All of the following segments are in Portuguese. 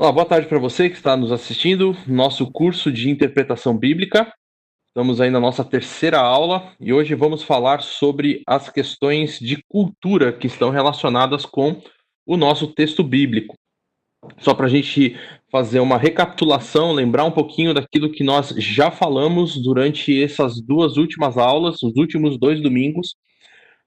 Olá, boa tarde para você que está nos assistindo. Nosso curso de interpretação bíblica. Estamos aí na nossa terceira aula e hoje vamos falar sobre as questões de cultura que estão relacionadas com o nosso texto bíblico. Só para a gente fazer uma recapitulação, lembrar um pouquinho daquilo que nós já falamos durante essas duas últimas aulas, os últimos dois domingos.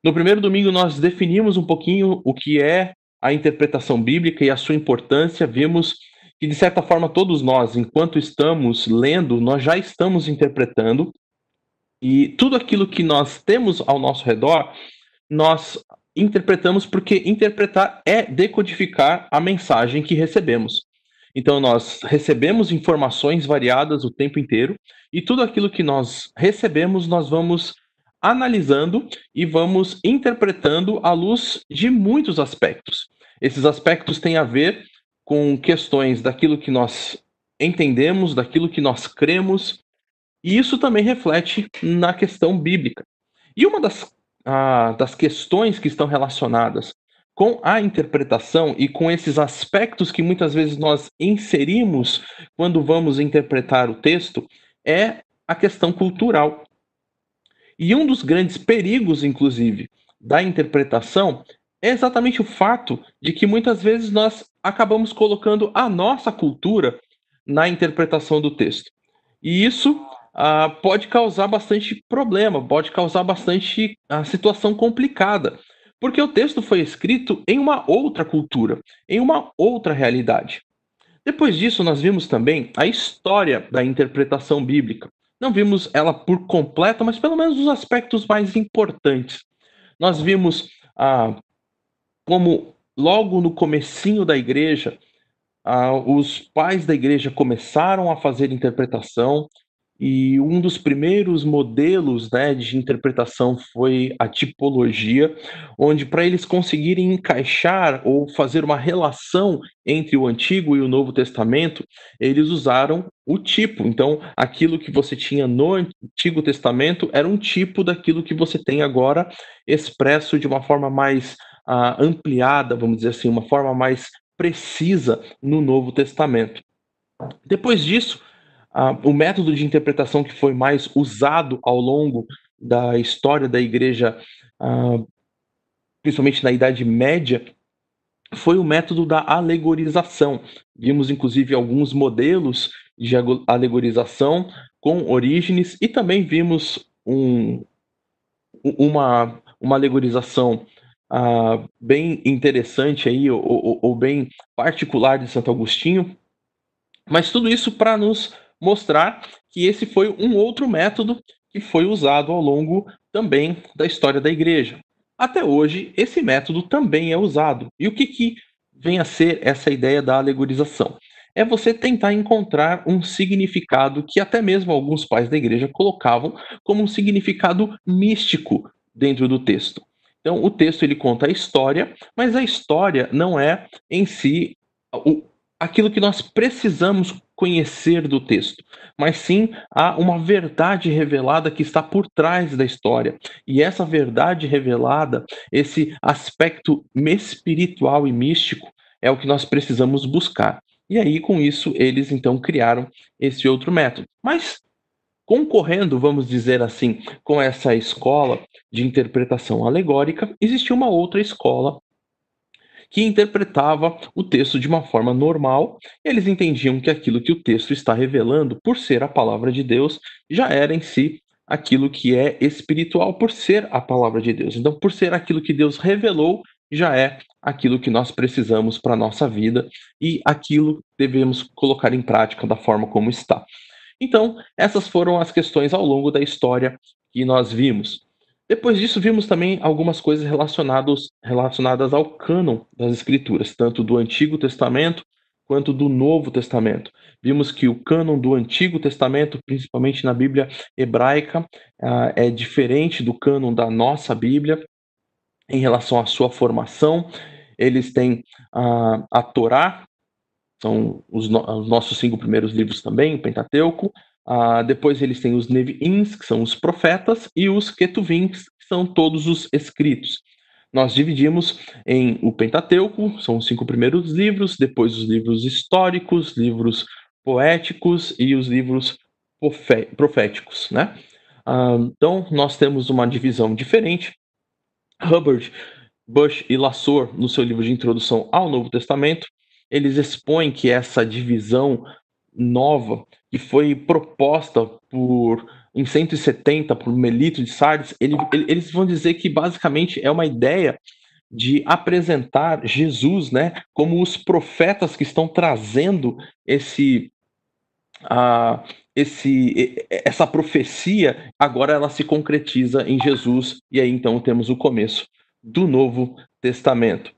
No primeiro domingo, nós definimos um pouquinho o que é a interpretação bíblica e a sua importância, vimos que, de certa forma, todos nós, enquanto estamos lendo, nós já estamos interpretando, e tudo aquilo que nós temos ao nosso redor, nós interpretamos porque interpretar é decodificar a mensagem que recebemos. Então, nós recebemos informações variadas o tempo inteiro, e tudo aquilo que nós recebemos, nós vamos analisando e vamos interpretando à luz de muitos aspectos. Esses aspectos têm a ver com questões daquilo que nós entendemos, daquilo que nós cremos, e isso também reflete na questão bíblica. E uma das, ah, das questões que estão relacionadas com a interpretação e com esses aspectos que muitas vezes nós inserimos quando vamos interpretar o texto é a questão cultural. E um dos grandes perigos, inclusive, da interpretação é exatamente o fato de que muitas vezes nós acabamos colocando a nossa cultura na interpretação do texto. E isso ah, pode causar bastante problema, pode causar bastante ah, situação complicada, porque o texto foi escrito em uma outra cultura, em uma outra realidade. Depois disso, nós vimos também a história da interpretação bíblica. Não vimos ela por completo, mas pelo menos os aspectos mais importantes. Nós vimos ah, como logo no comecinho da igreja, ah, os pais da igreja começaram a fazer interpretação e um dos primeiros modelos né, de interpretação foi a tipologia, onde para eles conseguirem encaixar ou fazer uma relação entre o Antigo e o Novo Testamento, eles usaram o tipo. Então, aquilo que você tinha no Antigo Testamento era um tipo daquilo que você tem agora, expresso de uma forma mais uh, ampliada, vamos dizer assim, uma forma mais precisa no Novo Testamento. Depois disso, Uh, o método de interpretação que foi mais usado ao longo da história da igreja, uh, principalmente na Idade Média, foi o método da alegorização. Vimos, inclusive, alguns modelos de alegorização com Orígenes e também vimos um, uma, uma alegorização uh, bem interessante aí, ou, ou, ou bem particular de Santo Agostinho. Mas tudo isso para nos mostrar que esse foi um outro método que foi usado ao longo também da história da igreja. Até hoje, esse método também é usado. E o que, que vem a ser essa ideia da alegorização? É você tentar encontrar um significado que até mesmo alguns pais da igreja colocavam como um significado místico dentro do texto. Então, o texto ele conta a história, mas a história não é em si o, aquilo que nós precisamos conhecer do texto, mas sim há uma verdade revelada que está por trás da história. E essa verdade revelada, esse aspecto espiritual e místico, é o que nós precisamos buscar. E aí, com isso, eles então criaram esse outro método. Mas concorrendo, vamos dizer assim, com essa escola de interpretação alegórica, existia uma outra escola que interpretava o texto de uma forma normal. eles entendiam que aquilo que o texto está revelando, por ser a palavra de Deus, já era em si aquilo que é espiritual, por ser a palavra de Deus. Então, por ser aquilo que Deus revelou, já é aquilo que nós precisamos para a nossa vida e aquilo devemos colocar em prática da forma como está. Então, essas foram as questões ao longo da história que nós vimos. Depois disso, vimos também algumas coisas relacionadas, relacionadas ao cânon das Escrituras, tanto do Antigo Testamento quanto do Novo Testamento. Vimos que o cânon do Antigo Testamento, principalmente na Bíblia hebraica, uh, é diferente do cânon da nossa Bíblia em relação à sua formação. Eles têm uh, a Torá, são os, no os, nossos cinco primeiros livros também, o Pentateuco, Uh, depois eles têm os Nevi'ins, que são os profetas, e os Ketuvins, que são todos os escritos. nós dividimos em o Pentateuco, são os cinco primeiros livros, depois os livros históricos, livros poéticos e os livros proféticos, né? Ah, então, nós temos uma divisão diferente. Hubbard, Bush e Lassor, no seu livro de introdução ao Novo Testamento, eles expõem que essa divisão nova, que foi proposta por em 170 por Melito de Sardes, ele, ele, eles vão dizer que basicamente é uma ideia de apresentar Jesus, né, como os profetas que estão trazendo esse uh, esse essa profecia, agora ela se concretiza em Jesus e aí então temos o começo do Novo Testamento.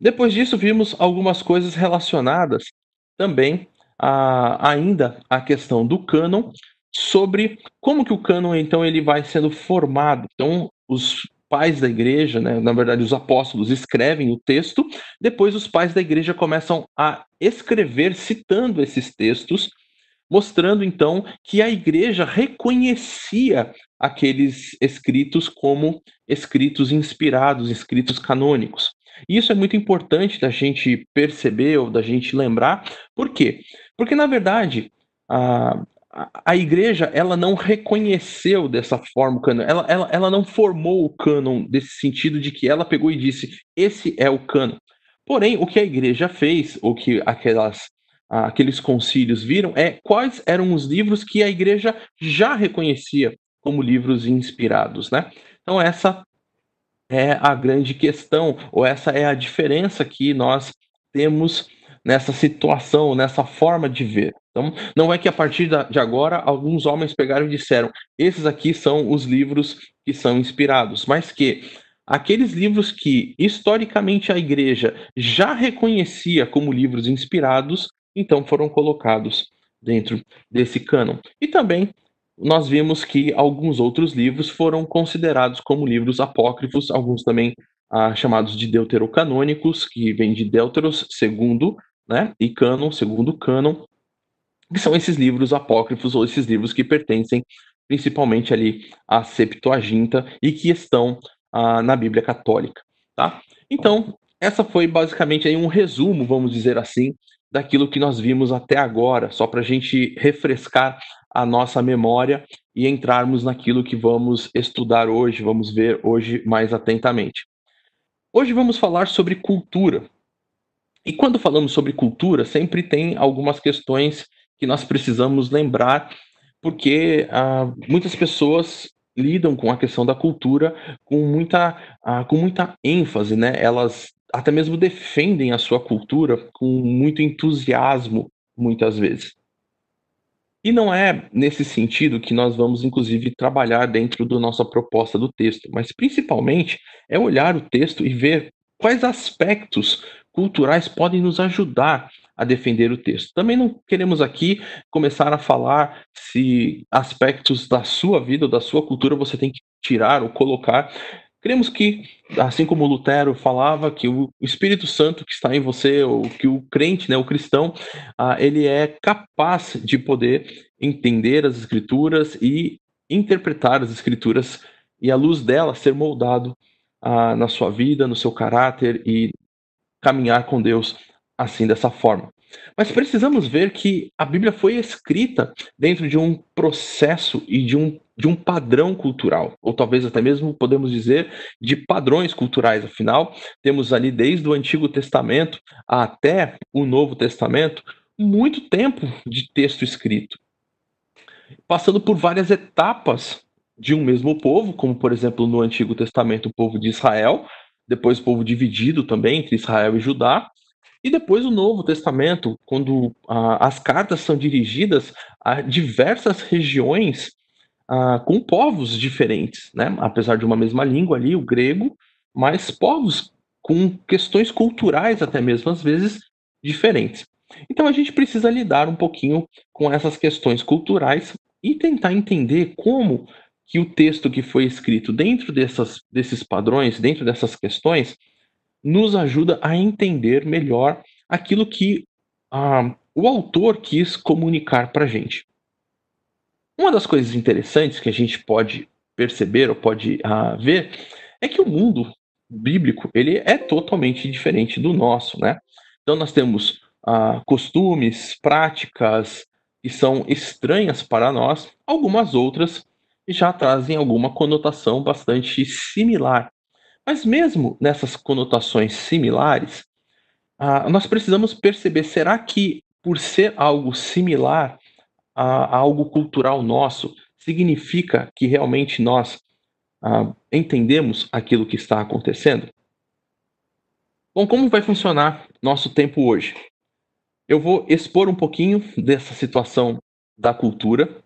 Depois disso vimos algumas coisas relacionadas também a, ainda a questão do cânon, sobre como que o cânon então ele vai sendo formado. Então, os pais da igreja, né, na verdade os apóstolos escrevem o texto, depois os pais da igreja começam a escrever citando esses textos, mostrando então que a igreja reconhecia aqueles escritos como escritos inspirados, escritos canônicos. E isso é muito importante da gente perceber ou da gente lembrar. Por quê? Porque, na verdade, a, a igreja ela não reconheceu dessa forma o cânon, ela, ela, ela não formou o cânon desse sentido de que ela pegou e disse esse é o cânon. Porém, o que a igreja fez, o que aquelas, aqueles concílios viram, é quais eram os livros que a igreja já reconhecia como livros inspirados, né? Então essa é a grande questão, ou essa é a diferença que nós temos nessa situação, nessa forma de ver. Então, não é que a partir de agora alguns homens pegaram e disseram: esses aqui são os livros que são inspirados, mas que aqueles livros que historicamente a igreja já reconhecia como livros inspirados, então foram colocados dentro desse cânon. E também nós vimos que alguns outros livros foram considerados como livros apócrifos, alguns também ah, chamados de deuterocanônicos, que vem de Deuteros segundo, né? E Cânon, segundo Cânon, que são esses livros apócrifos ou esses livros que pertencem principalmente ali à Septuaginta e que estão ah, na Bíblia Católica, tá? Então, essa foi basicamente aí um resumo, vamos dizer assim, daquilo que nós vimos até agora, só para a gente refrescar a nossa memória e entrarmos naquilo que vamos estudar hoje, vamos ver hoje mais atentamente. Hoje vamos falar sobre cultura, e quando falamos sobre cultura, sempre tem algumas questões que nós precisamos lembrar, porque ah, muitas pessoas lidam com a questão da cultura com muita, ah, com muita ênfase, né? Elas até mesmo defendem a sua cultura com muito entusiasmo, muitas vezes. E não é nesse sentido que nós vamos, inclusive, trabalhar dentro da nossa proposta do texto, mas principalmente é olhar o texto e ver quais aspectos culturais podem nos ajudar a defender o texto. Também não queremos aqui começar a falar se aspectos da sua vida ou da sua cultura você tem que tirar ou colocar. Queremos que, assim como Lutero falava, que o Espírito Santo que está em você, ou que o crente, né, o cristão, ah, ele é capaz de poder entender as escrituras e interpretar as escrituras e à luz dela ser moldado ah, na sua vida, no seu caráter e caminhar com Deus assim dessa forma. Mas precisamos ver que a Bíblia foi escrita dentro de um processo e de um, de um padrão cultural, ou talvez até mesmo podemos dizer de padrões culturais. Afinal, temos ali desde o Antigo Testamento até o Novo Testamento muito tempo de texto escrito, passando por várias etapas de um mesmo povo, como por exemplo no Antigo Testamento o povo de Israel, depois o povo dividido também entre Israel e Judá, e depois o Novo Testamento, quando ah, as cartas são dirigidas a diversas regiões ah, com povos diferentes, né? apesar de uma mesma língua ali, o grego, mas povos com questões culturais até mesmo às vezes diferentes. Então a gente precisa lidar um pouquinho com essas questões culturais e tentar entender como que o texto que foi escrito dentro dessas, desses padrões, dentro dessas questões, nos ajuda a entender melhor aquilo que ah, o autor quis comunicar para a gente. Uma das coisas interessantes que a gente pode perceber ou pode ah, ver é que o mundo bíblico ele é totalmente diferente do nosso, né? Então nós temos ah, costumes, práticas que são estranhas para nós, algumas outras já trazem alguma conotação bastante similar. Mas mesmo nessas conotações similares, ah, nós precisamos perceber: será que por ser algo similar a, a algo cultural nosso, significa que realmente nós ah, entendemos aquilo que está acontecendo? Bom, como vai funcionar nosso tempo hoje? Eu vou expor um pouquinho dessa situação da cultura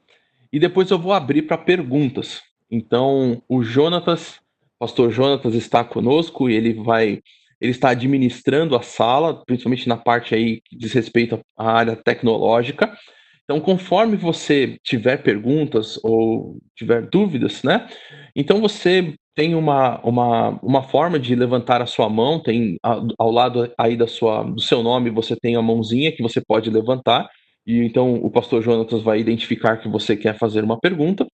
e depois eu vou abrir para perguntas. Então, o Jonatas, pastor Jonatas está conosco e ele vai ele está administrando a sala, principalmente na parte aí que diz respeito à área tecnológica. Então, conforme você tiver perguntas ou tiver dúvidas, né? Então você tem uma, uma, uma forma de levantar a sua mão, tem ao lado aí da sua, do seu nome, você tem a mãozinha que você pode levantar, e então o pastor Jonatas vai identificar que você quer fazer uma pergunta.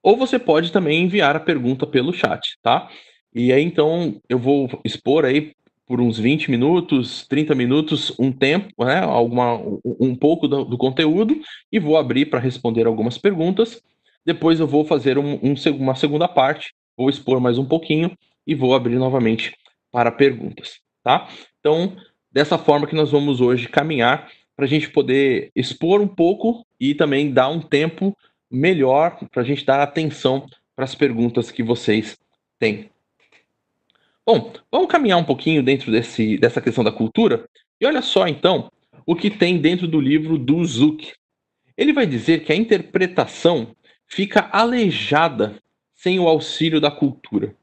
Ou você pode também enviar a pergunta pelo chat, tá? E aí então eu vou expor aí por uns 20 minutos, 30 minutos, um tempo, né, alguma, um pouco do, do conteúdo, e vou abrir para responder algumas perguntas. Depois eu vou fazer um, um, uma segunda parte, vou expor mais um pouquinho e vou abrir novamente para perguntas, tá? Então, dessa forma que nós vamos hoje caminhar para a gente poder expor um pouco e também dar um tempo melhor para a gente dar atenção para as perguntas que vocês têm. Bom, vamos caminhar um pouquinho dentro desse, dessa questão da cultura e olha só então o que tem dentro do livro do Zuck. Ele vai dizer que a interpretação fica aleijada sem o auxílio da cultura.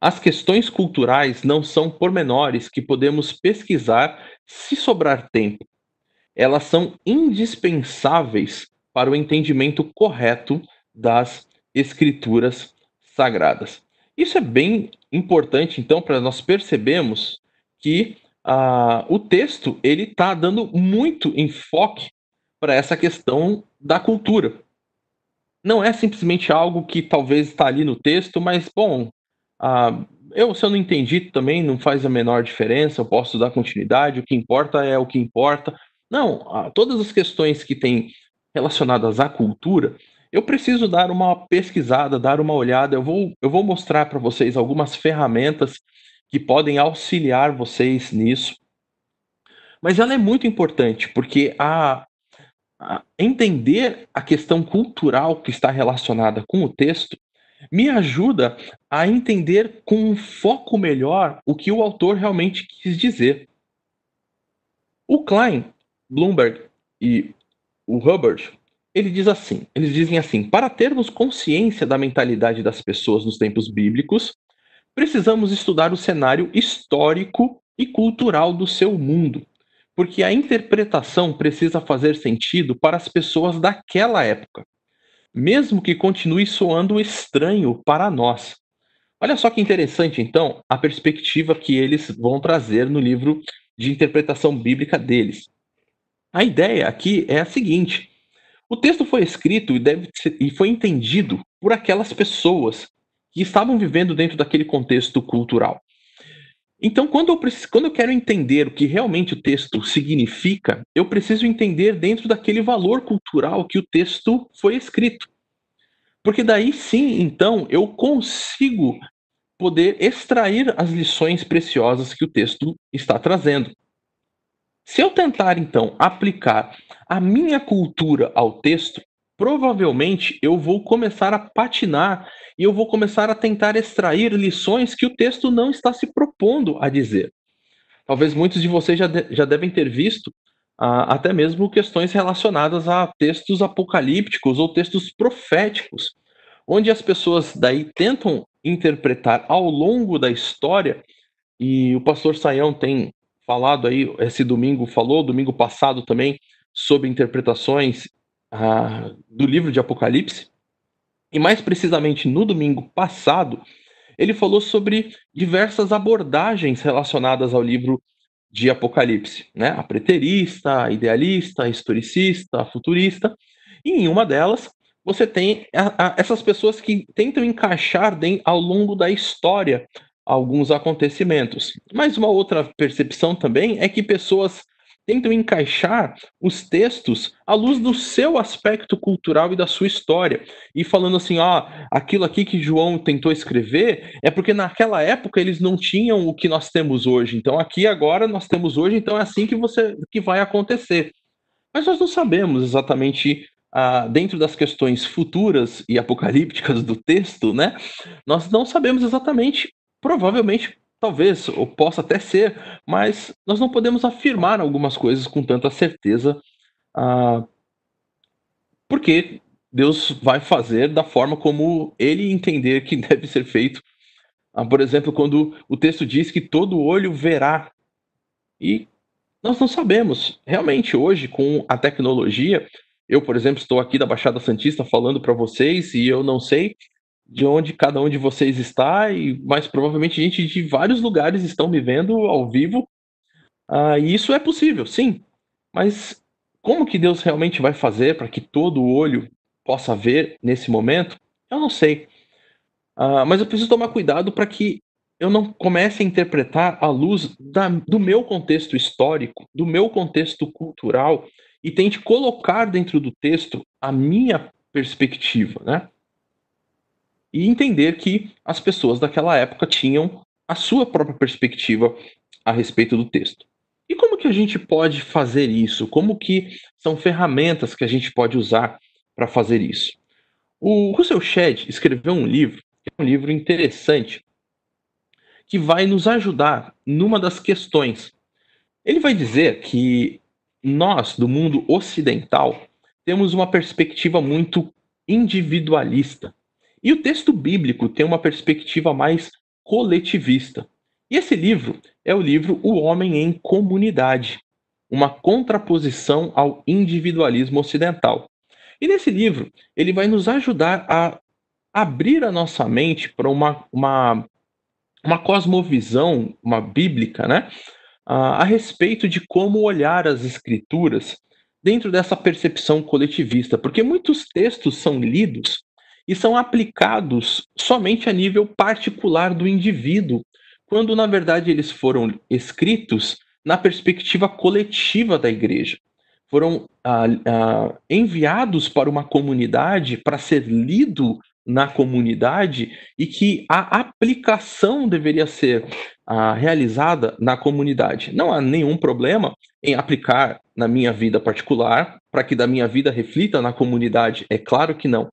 As questões culturais não são pormenores que podemos pesquisar se sobrar tempo. Elas são indispensáveis para o entendimento correto das escrituras sagradas. Isso é bem importante, então, para nós percebermos que ah, o texto ele está dando muito enfoque para essa questão da cultura não é simplesmente algo que talvez está ali no texto, mas, bom, uh, eu, se eu não entendi também, não faz a menor diferença, eu posso dar continuidade, o que importa é o que importa. Não, todas as questões que têm relacionadas à cultura, eu preciso dar uma pesquisada, dar uma olhada. Eu vou, eu vou mostrar para vocês algumas ferramentas que podem auxiliar vocês nisso. Mas ela é muito importante, porque a, entender a questão cultural que está relacionada com o texto me ajuda a entender com um foco melhor o que o autor realmente quis dizer. O Klein, Bloomberg e o Hubbard, ele diz assim, eles dizem assim: para termos consciência da mentalidade das pessoas nos tempos bíblicos, precisamos estudar o cenário histórico e cultural do seu mundo porque a interpretação precisa fazer sentido para as pessoas daquela época, mesmo que continue soando estranho para nós. Olha só que interessante, então, a perspectiva que eles vão trazer no livro de interpretação bíblica deles. A ideia aqui é a seguinte: o texto foi escrito e, deve ser, e foi entendido por aquelas pessoas que estavam vivendo dentro daquele contexto cultural. Então, quando eu, quando eu quero entender o que realmente o texto significa, eu preciso entender dentro daquele valor cultural que o texto foi escrito. Porque daí sim, então, eu consigo poder extrair as lições preciosas que o texto está trazendo. Se eu tentar, então, aplicar a minha cultura ao texto, provavelmente eu vou começar a patinar e eu vou começar a tentar extrair lições que o texto não está se propondo a dizer. Talvez muitos de vocês já, de, já devem ter visto ah, até mesmo questões relacionadas a textos apocalípticos ou textos proféticos, onde as pessoas daí tentam interpretar ao longo da história, e o pastor Saião tem falado aí, esse domingo, falou domingo passado também, sobre interpretações ah, do livro de Apocalipse, e mais precisamente no domingo passado, ele falou sobre diversas abordagens relacionadas ao livro de Apocalipse, né? A preterista, a idealista, a historicista, a futurista. E em uma delas, você tem a, a, essas pessoas que tentam encaixar ao longo da história alguns acontecimentos. Mas uma outra percepção também é que pessoas tentam encaixar os textos à luz do seu aspecto cultural e da sua história. E falando assim, ó, aquilo aqui que João tentou escrever é porque naquela época eles não tinham o que nós temos hoje. Então aqui agora nós temos hoje, então é assim que você que vai acontecer. Mas nós não sabemos exatamente ah, dentro das questões futuras e apocalípticas do texto, né? Nós não sabemos exatamente, provavelmente Talvez, ou possa até ser, mas nós não podemos afirmar algumas coisas com tanta certeza, ah, porque Deus vai fazer da forma como ele entender que deve ser feito. Ah, por exemplo, quando o texto diz que todo olho verá. E nós não sabemos. Realmente, hoje, com a tecnologia, eu, por exemplo, estou aqui da Baixada Santista falando para vocês e eu não sei de onde cada um de vocês está, e mais provavelmente gente de vários lugares estão me vendo ao vivo. Ah, e isso é possível, sim. Mas como que Deus realmente vai fazer para que todo olho possa ver nesse momento? Eu não sei. Ah, mas eu preciso tomar cuidado para que eu não comece a interpretar à luz da, do meu contexto histórico, do meu contexto cultural, e tente colocar dentro do texto a minha perspectiva, né? E entender que as pessoas daquela época tinham a sua própria perspectiva a respeito do texto. E como que a gente pode fazer isso? Como que são ferramentas que a gente pode usar para fazer isso? O Russell Shedd escreveu um livro, que é um livro interessante, que vai nos ajudar numa das questões. Ele vai dizer que nós, do mundo ocidental, temos uma perspectiva muito individualista. E o texto bíblico tem uma perspectiva mais coletivista. E esse livro é o livro O Homem em Comunidade, uma contraposição ao individualismo ocidental. E nesse livro, ele vai nos ajudar a abrir a nossa mente para uma, uma, uma cosmovisão, uma bíblica, né? a respeito de como olhar as escrituras dentro dessa percepção coletivista, porque muitos textos são lidos e são aplicados somente a nível particular do indivíduo, quando na verdade eles foram escritos na perspectiva coletiva da igreja. Foram ah, ah, enviados para uma comunidade para ser lido na comunidade e que a aplicação deveria ser ah, realizada na comunidade. Não há nenhum problema em aplicar na minha vida particular para que da minha vida reflita na comunidade. É claro que não.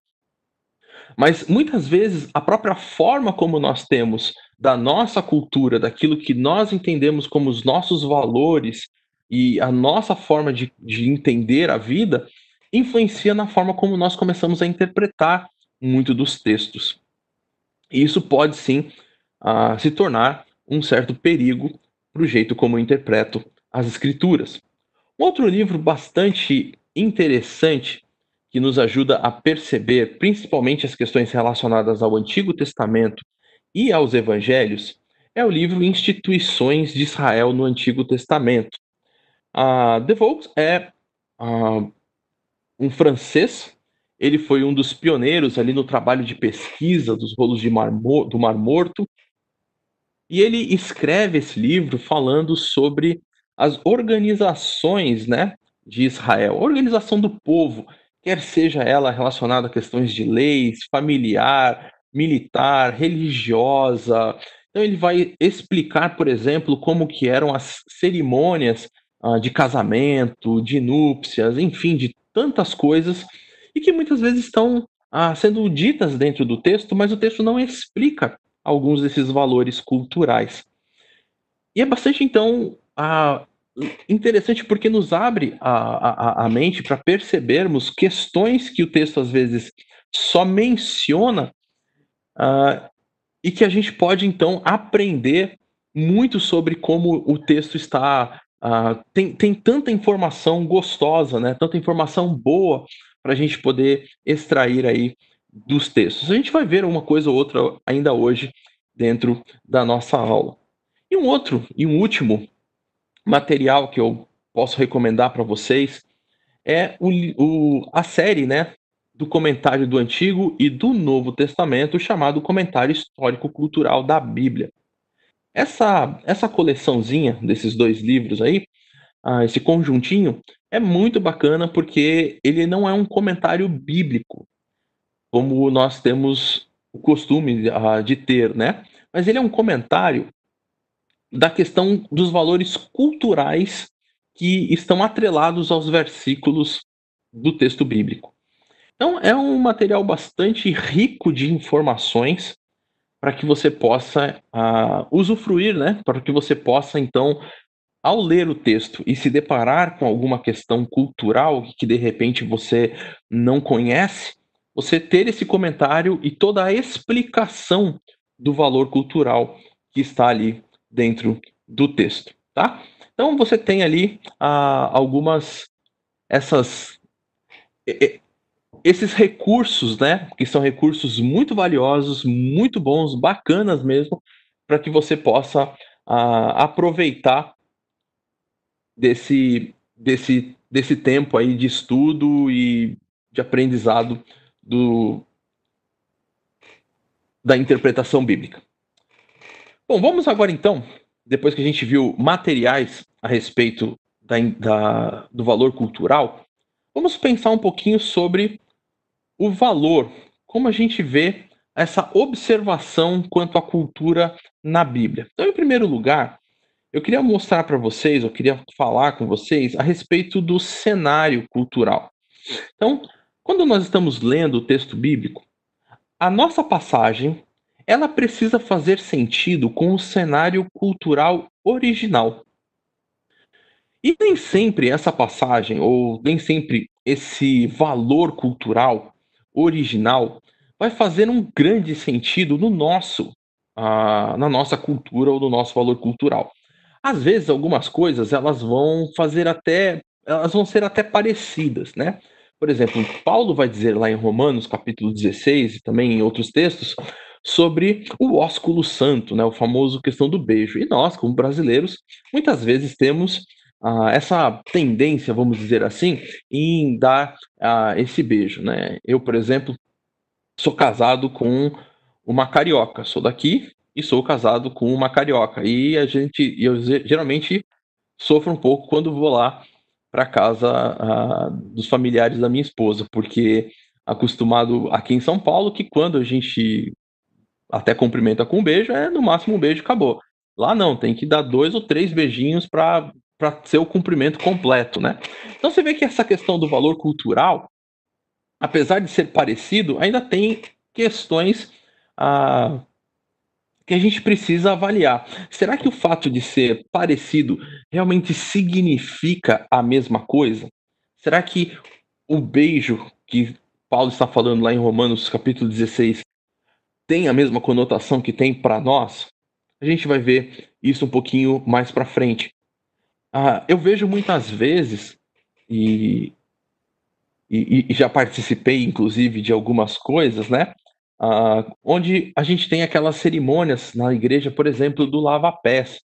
Mas muitas vezes a própria forma como nós temos da nossa cultura, daquilo que nós entendemos como os nossos valores e a nossa forma de, de entender a vida, influencia na forma como nós começamos a interpretar muito dos textos. E isso pode sim uh, se tornar um certo perigo para o jeito como eu interpreto as escrituras. Um outro livro bastante interessante que nos ajuda a perceber principalmente as questões relacionadas ao Antigo Testamento e aos Evangelhos, é o livro Instituições de Israel no Antigo Testamento. Uh, De Vaux é uh, um francês, ele foi um dos pioneiros ali no trabalho de pesquisa dos rolos Mar do Mar Morto, e ele escreve esse livro falando sobre as organizações né, de Israel, a organização do povo, quer seja ela relacionada a questões de leis, familiar, militar, religiosa. Então ele vai explicar, por exemplo, como que eram as cerimônias uh, de casamento, de núpcias, enfim, de tantas coisas e que muitas vezes estão uh, sendo ditas dentro do texto, mas o texto não explica alguns desses valores culturais. E é bastante então uh, interessante porque nos abre a, a, a mente para percebermos questões que o texto às vezes só menciona uh, e que a gente pode então aprender muito sobre como o texto está. Uh, tem, tem tanta informação gostosa, né? tanta informação boa para a gente poder extrair aí dos textos. A gente vai ver uma coisa ou outra ainda hoje dentro da nossa aula. E um outro, e um último material que eu posso recomendar para vocês é o, o, a série né, do comentário do Antigo e do Novo Testamento, chamado Comentário Histórico-Cultural da Bíblia. essa, essa coleçãozinha desses dois livros aí, ah, esse conjuntinho, é muito bacana porque ele não é um comentário bíblico, como nós temos o costume uh, de ter, né? Mas ele é um comentário da questão dos valores culturais que estão atrelados aos versículos do texto bíblico. Então, é um material bastante rico de informações para que você possa uh, usufruir, né? Para que você possa, então, ao ler o texto e se deparar com alguma questão cultural que de repente você não conhece, você ter esse comentário e toda a explicação do valor cultural que está ali dentro do texto, tá? Então você tem ali ah, algumas essas esses recursos, né, que são recursos muito valiosos, muito bons, bacanas mesmo, para que você possa ah, aproveitar desse, desse, desse tempo aí de estudo e de aprendizado do, da interpretação bíblica. Bom, vamos agora então, depois que a gente viu materiais a respeito da, da, do valor cultural, vamos pensar um pouquinho sobre o valor, como a gente vê essa observação quanto à cultura na Bíblia. Então, em primeiro lugar, eu queria mostrar para vocês, eu queria falar com vocês a respeito do cenário cultural. Então, quando nós estamos lendo o texto bíblico, a nossa passagem ela precisa fazer sentido com o cenário cultural original. E nem sempre essa passagem, ou nem sempre esse valor cultural original, vai fazer um grande sentido no nosso, uh, na nossa cultura ou no nosso valor cultural. Às vezes, algumas coisas elas vão fazer até, elas vão ser até parecidas, né? Por exemplo, Paulo vai dizer lá em Romanos, capítulo 16, e também em outros textos, sobre o ósculo santo, né, o famoso questão do beijo. E nós, como brasileiros, muitas vezes temos ah, essa tendência, vamos dizer assim, em dar ah, esse beijo. Né? Eu, por exemplo, sou casado com uma carioca, sou daqui e sou casado com uma carioca. E a gente, eu geralmente sofro um pouco quando vou lá para casa uh, dos familiares da minha esposa, porque acostumado aqui em São Paulo que quando a gente até cumprimenta com um beijo, é no máximo um beijo acabou. Lá não, tem que dar dois ou três beijinhos para ser o cumprimento completo, né? Então você vê que essa questão do valor cultural, apesar de ser parecido, ainda tem questões ah, que a gente precisa avaliar. Será que o fato de ser parecido realmente significa a mesma coisa? Será que o beijo que Paulo está falando lá em Romanos capítulo 16 tem a mesma conotação que tem para nós? A gente vai ver isso um pouquinho mais para frente. Ah, eu vejo muitas vezes, e, e, e já participei inclusive de algumas coisas, né? Uh, onde a gente tem aquelas cerimônias na igreja, por exemplo, do lava-pés.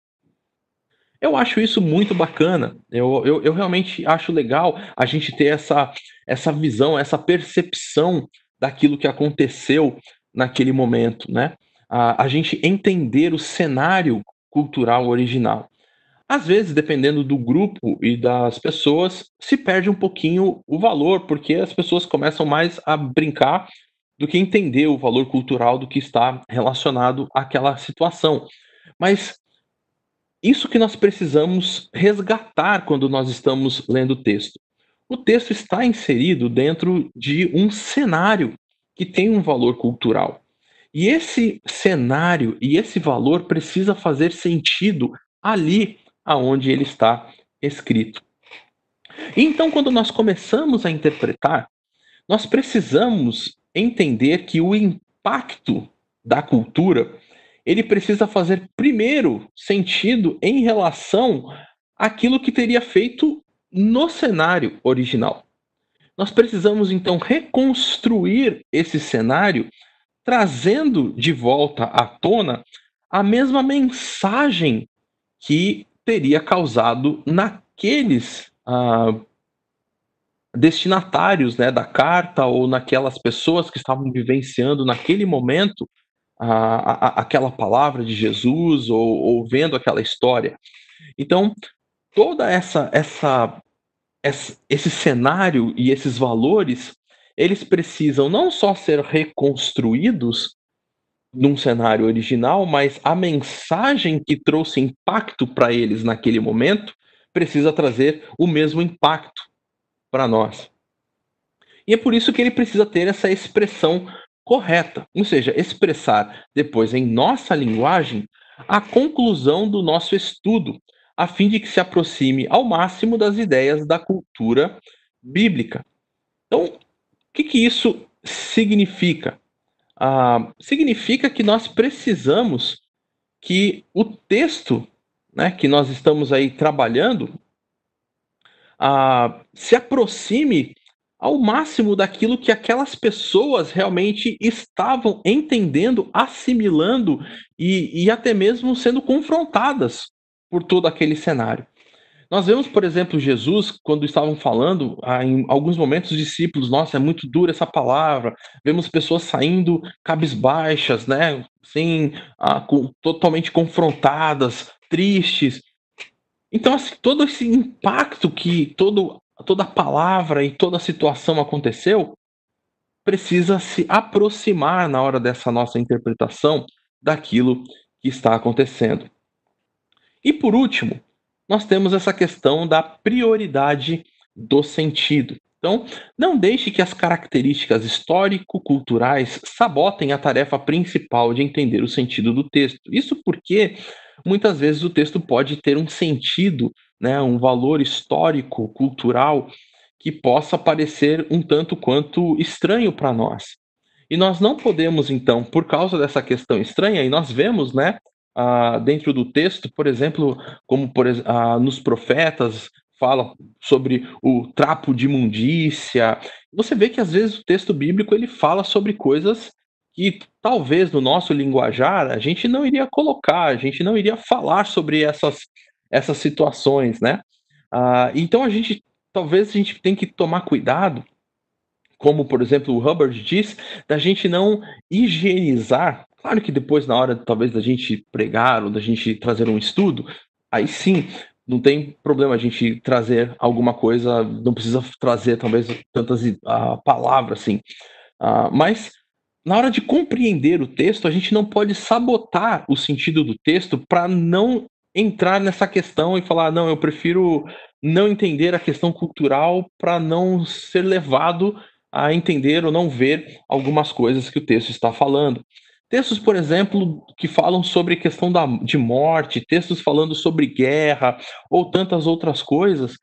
Eu acho isso muito bacana. Eu, eu, eu, realmente acho legal a gente ter essa, essa visão, essa percepção daquilo que aconteceu naquele momento, né? A, a gente entender o cenário cultural original. Às vezes, dependendo do grupo e das pessoas, se perde um pouquinho o valor, porque as pessoas começam mais a brincar do que entender o valor cultural do que está relacionado àquela situação. Mas isso que nós precisamos resgatar quando nós estamos lendo o texto. O texto está inserido dentro de um cenário que tem um valor cultural. E esse cenário e esse valor precisa fazer sentido ali aonde ele está escrito. então, quando nós começamos a interpretar, nós precisamos entender que o impacto da cultura ele precisa fazer primeiro sentido em relação àquilo que teria feito no cenário original. Nós precisamos então reconstruir esse cenário, trazendo de volta à tona a mesma mensagem que teria causado naqueles ah, destinatários né, da carta ou naquelas pessoas que estavam vivenciando naquele momento a, a, aquela palavra de Jesus ou, ou vendo aquela história. Então, toda essa, essa, esse cenário e esses valores, eles precisam não só ser reconstruídos num cenário original, mas a mensagem que trouxe impacto para eles naquele momento precisa trazer o mesmo impacto para nós. E é por isso que ele precisa ter essa expressão correta, ou seja, expressar depois em nossa linguagem a conclusão do nosso estudo, a fim de que se aproxime ao máximo das ideias da cultura bíblica. Então, o que, que isso significa? Ah, significa que nós precisamos que o texto né, que nós estamos aí trabalhando ah, se aproxime ao máximo daquilo que aquelas pessoas realmente estavam entendendo, assimilando e, e até mesmo sendo confrontadas por todo aquele cenário. Nós vemos, por exemplo, Jesus, quando estavam falando, ah, em alguns momentos, os discípulos, nossa, é muito dura essa palavra. Vemos pessoas saindo cabisbaixas, né? Assim, ah, totalmente confrontadas, tristes. Então, assim, todo esse impacto que todo toda a palavra e toda a situação aconteceu, precisa se aproximar na hora dessa nossa interpretação daquilo que está acontecendo. E por último, nós temos essa questão da prioridade do sentido. Então, não deixe que as características histórico-culturais sabotem a tarefa principal de entender o sentido do texto. Isso porque muitas vezes o texto pode ter um sentido né, um valor histórico, cultural, que possa parecer um tanto quanto estranho para nós. E nós não podemos, então, por causa dessa questão estranha, e nós vemos, né, ah, dentro do texto, por exemplo, como por, ah, nos profetas, fala sobre o trapo de imundícia. Você vê que às vezes o texto bíblico ele fala sobre coisas que talvez no nosso linguajar a gente não iria colocar, a gente não iria falar sobre essas essas situações, né? Ah, então a gente, talvez a gente tem que tomar cuidado, como por exemplo o Hubbard diz, da gente não higienizar. Claro que depois, na hora talvez da gente pregar ou da gente trazer um estudo, aí sim, não tem problema a gente trazer alguma coisa, não precisa trazer talvez tantas uh, palavras assim. Uh, mas na hora de compreender o texto, a gente não pode sabotar o sentido do texto para não entrar nessa questão e falar, não, eu prefiro não entender a questão cultural para não ser levado a entender ou não ver algumas coisas que o texto está falando. Textos, por exemplo, que falam sobre questão da, de morte, textos falando sobre guerra ou tantas outras coisas,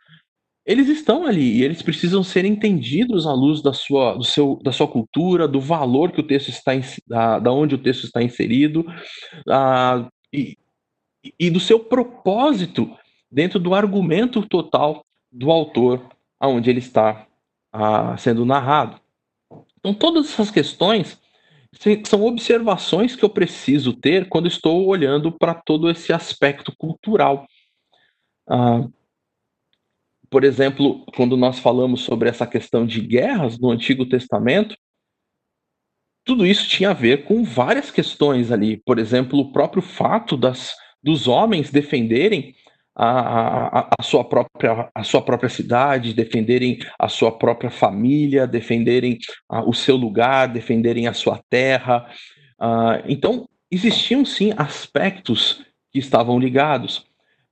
eles estão ali e eles precisam ser entendidos à luz da sua, do seu, da sua cultura, do valor que o texto está, da, da onde o texto está inserido, uh, e, e do seu propósito dentro do argumento total do autor aonde ele está ah, sendo narrado. Então, todas essas questões são observações que eu preciso ter quando estou olhando para todo esse aspecto cultural. Ah, por exemplo, quando nós falamos sobre essa questão de guerras no Antigo Testamento, tudo isso tinha a ver com várias questões ali. Por exemplo, o próprio fato das, dos homens defenderem a, a, a, sua própria, a sua própria cidade, defenderem a sua própria família, defenderem a, o seu lugar, defenderem a sua terra. Uh, então, existiam sim aspectos que estavam ligados.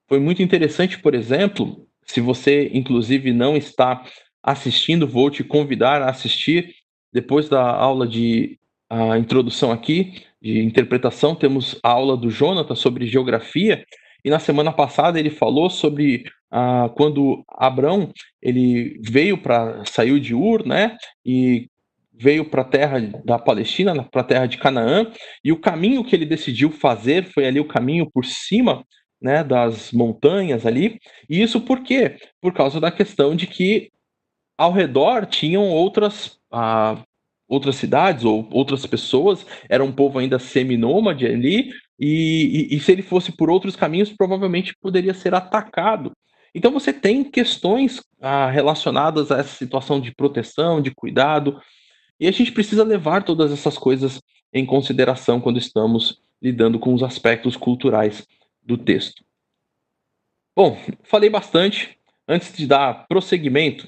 Foi muito interessante, por exemplo, se você inclusive não está assistindo, vou te convidar a assistir depois da aula de a introdução aqui de interpretação, temos a aula do Jonathan sobre geografia, e na semana passada ele falou sobre ah, quando Abraão ele veio para saiu de Ur, né, e veio para a terra da Palestina, para a terra de Canaã, e o caminho que ele decidiu fazer foi ali o caminho por cima, né, das montanhas ali. E isso por quê? Por causa da questão de que ao redor tinham outras ah, outras cidades ou outras pessoas, era um povo ainda seminômade ali, e, e, e, se ele fosse por outros caminhos, provavelmente poderia ser atacado. Então você tem questões ah, relacionadas a essa situação de proteção, de cuidado, e a gente precisa levar todas essas coisas em consideração quando estamos lidando com os aspectos culturais do texto. Bom, falei bastante. Antes de dar prosseguimento,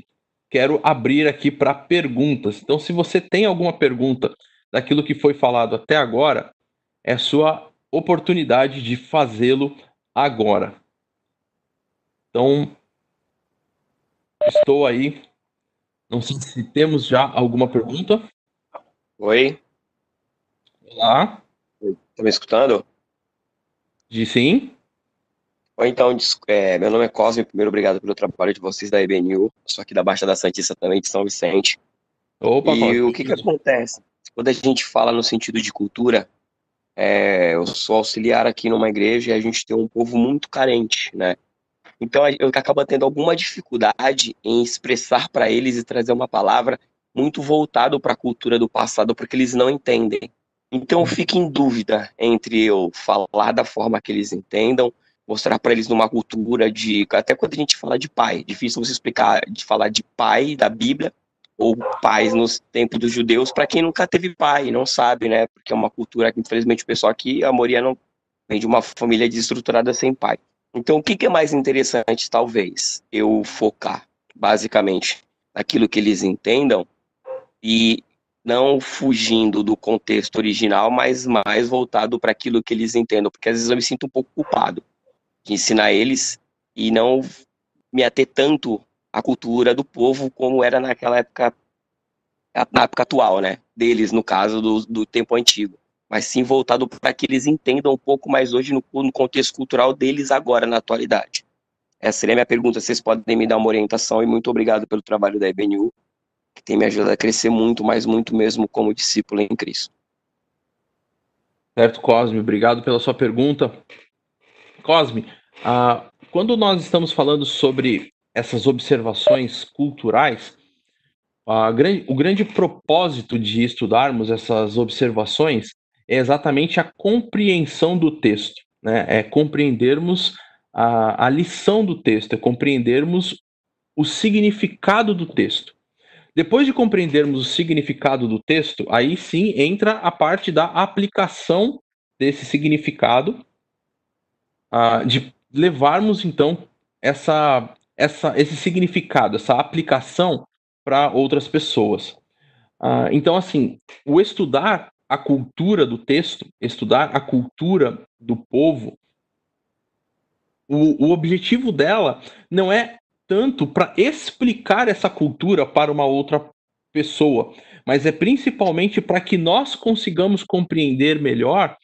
quero abrir aqui para perguntas. Então, se você tem alguma pergunta daquilo que foi falado até agora, é sua oportunidade de fazê-lo agora. Então, estou aí. Não sei se temos já alguma pergunta. Oi. Olá. Está me escutando? De sim. Oi, então, é, meu nome é Cosme. Primeiro, obrigado pelo trabalho de vocês da EBNU. Sou aqui da Baixa da Santista também, de São Vicente. Opa, e Cosme. o que, que acontece? Quando a gente fala no sentido de cultura, é, eu sou auxiliar aqui numa igreja e a gente tem um povo muito carente, né? Então eu acabo tendo alguma dificuldade em expressar para eles e trazer uma palavra muito voltado para a cultura do passado, porque eles não entendem. Então eu fico em dúvida entre eu falar da forma que eles entendam, mostrar para eles numa cultura de até quando a gente fala de pai, difícil você explicar de falar de pai da Bíblia ou pais nos tempos dos judeus para quem nunca teve pai, não sabe, né? Porque é uma cultura que infelizmente o pessoal aqui, a maioria não vem de uma família desestruturada sem pai. Então, o que, que é mais interessante, talvez, eu focar, basicamente, naquilo que eles entendam e não fugindo do contexto original, mas mais voltado para aquilo que eles entendam, porque às vezes eu me sinto um pouco culpado de ensinar eles e não me ater tanto à cultura do povo como era naquela época, na época atual, né? Deles, no caso do, do tempo antigo mas sim voltado para que eles entendam um pouco mais hoje no, no, contexto cultural deles agora, na atualidade. Essa seria a minha pergunta. Vocês podem me dar uma orientação e muito obrigado pelo trabalho da EBNU, que tem me ajudado a crescer muito, mas muito mesmo como discípulo em Cristo. Certo, Cosme, obrigado pela sua pergunta. Cosme, ah, quando nós estamos falando sobre essas observações culturais, grande, o grande propósito de estudarmos essas observações é exatamente a compreensão do texto, né? É compreendermos a, a lição do texto, é compreendermos o significado do texto. Depois de compreendermos o significado do texto, aí sim entra a parte da aplicação desse significado, uh, de levarmos então essa, essa, esse significado, essa aplicação para outras pessoas. Uh, então, assim, o estudar a cultura do texto, estudar a cultura do povo, o, o objetivo dela não é tanto para explicar essa cultura para uma outra pessoa, mas é principalmente para que nós consigamos compreender melhor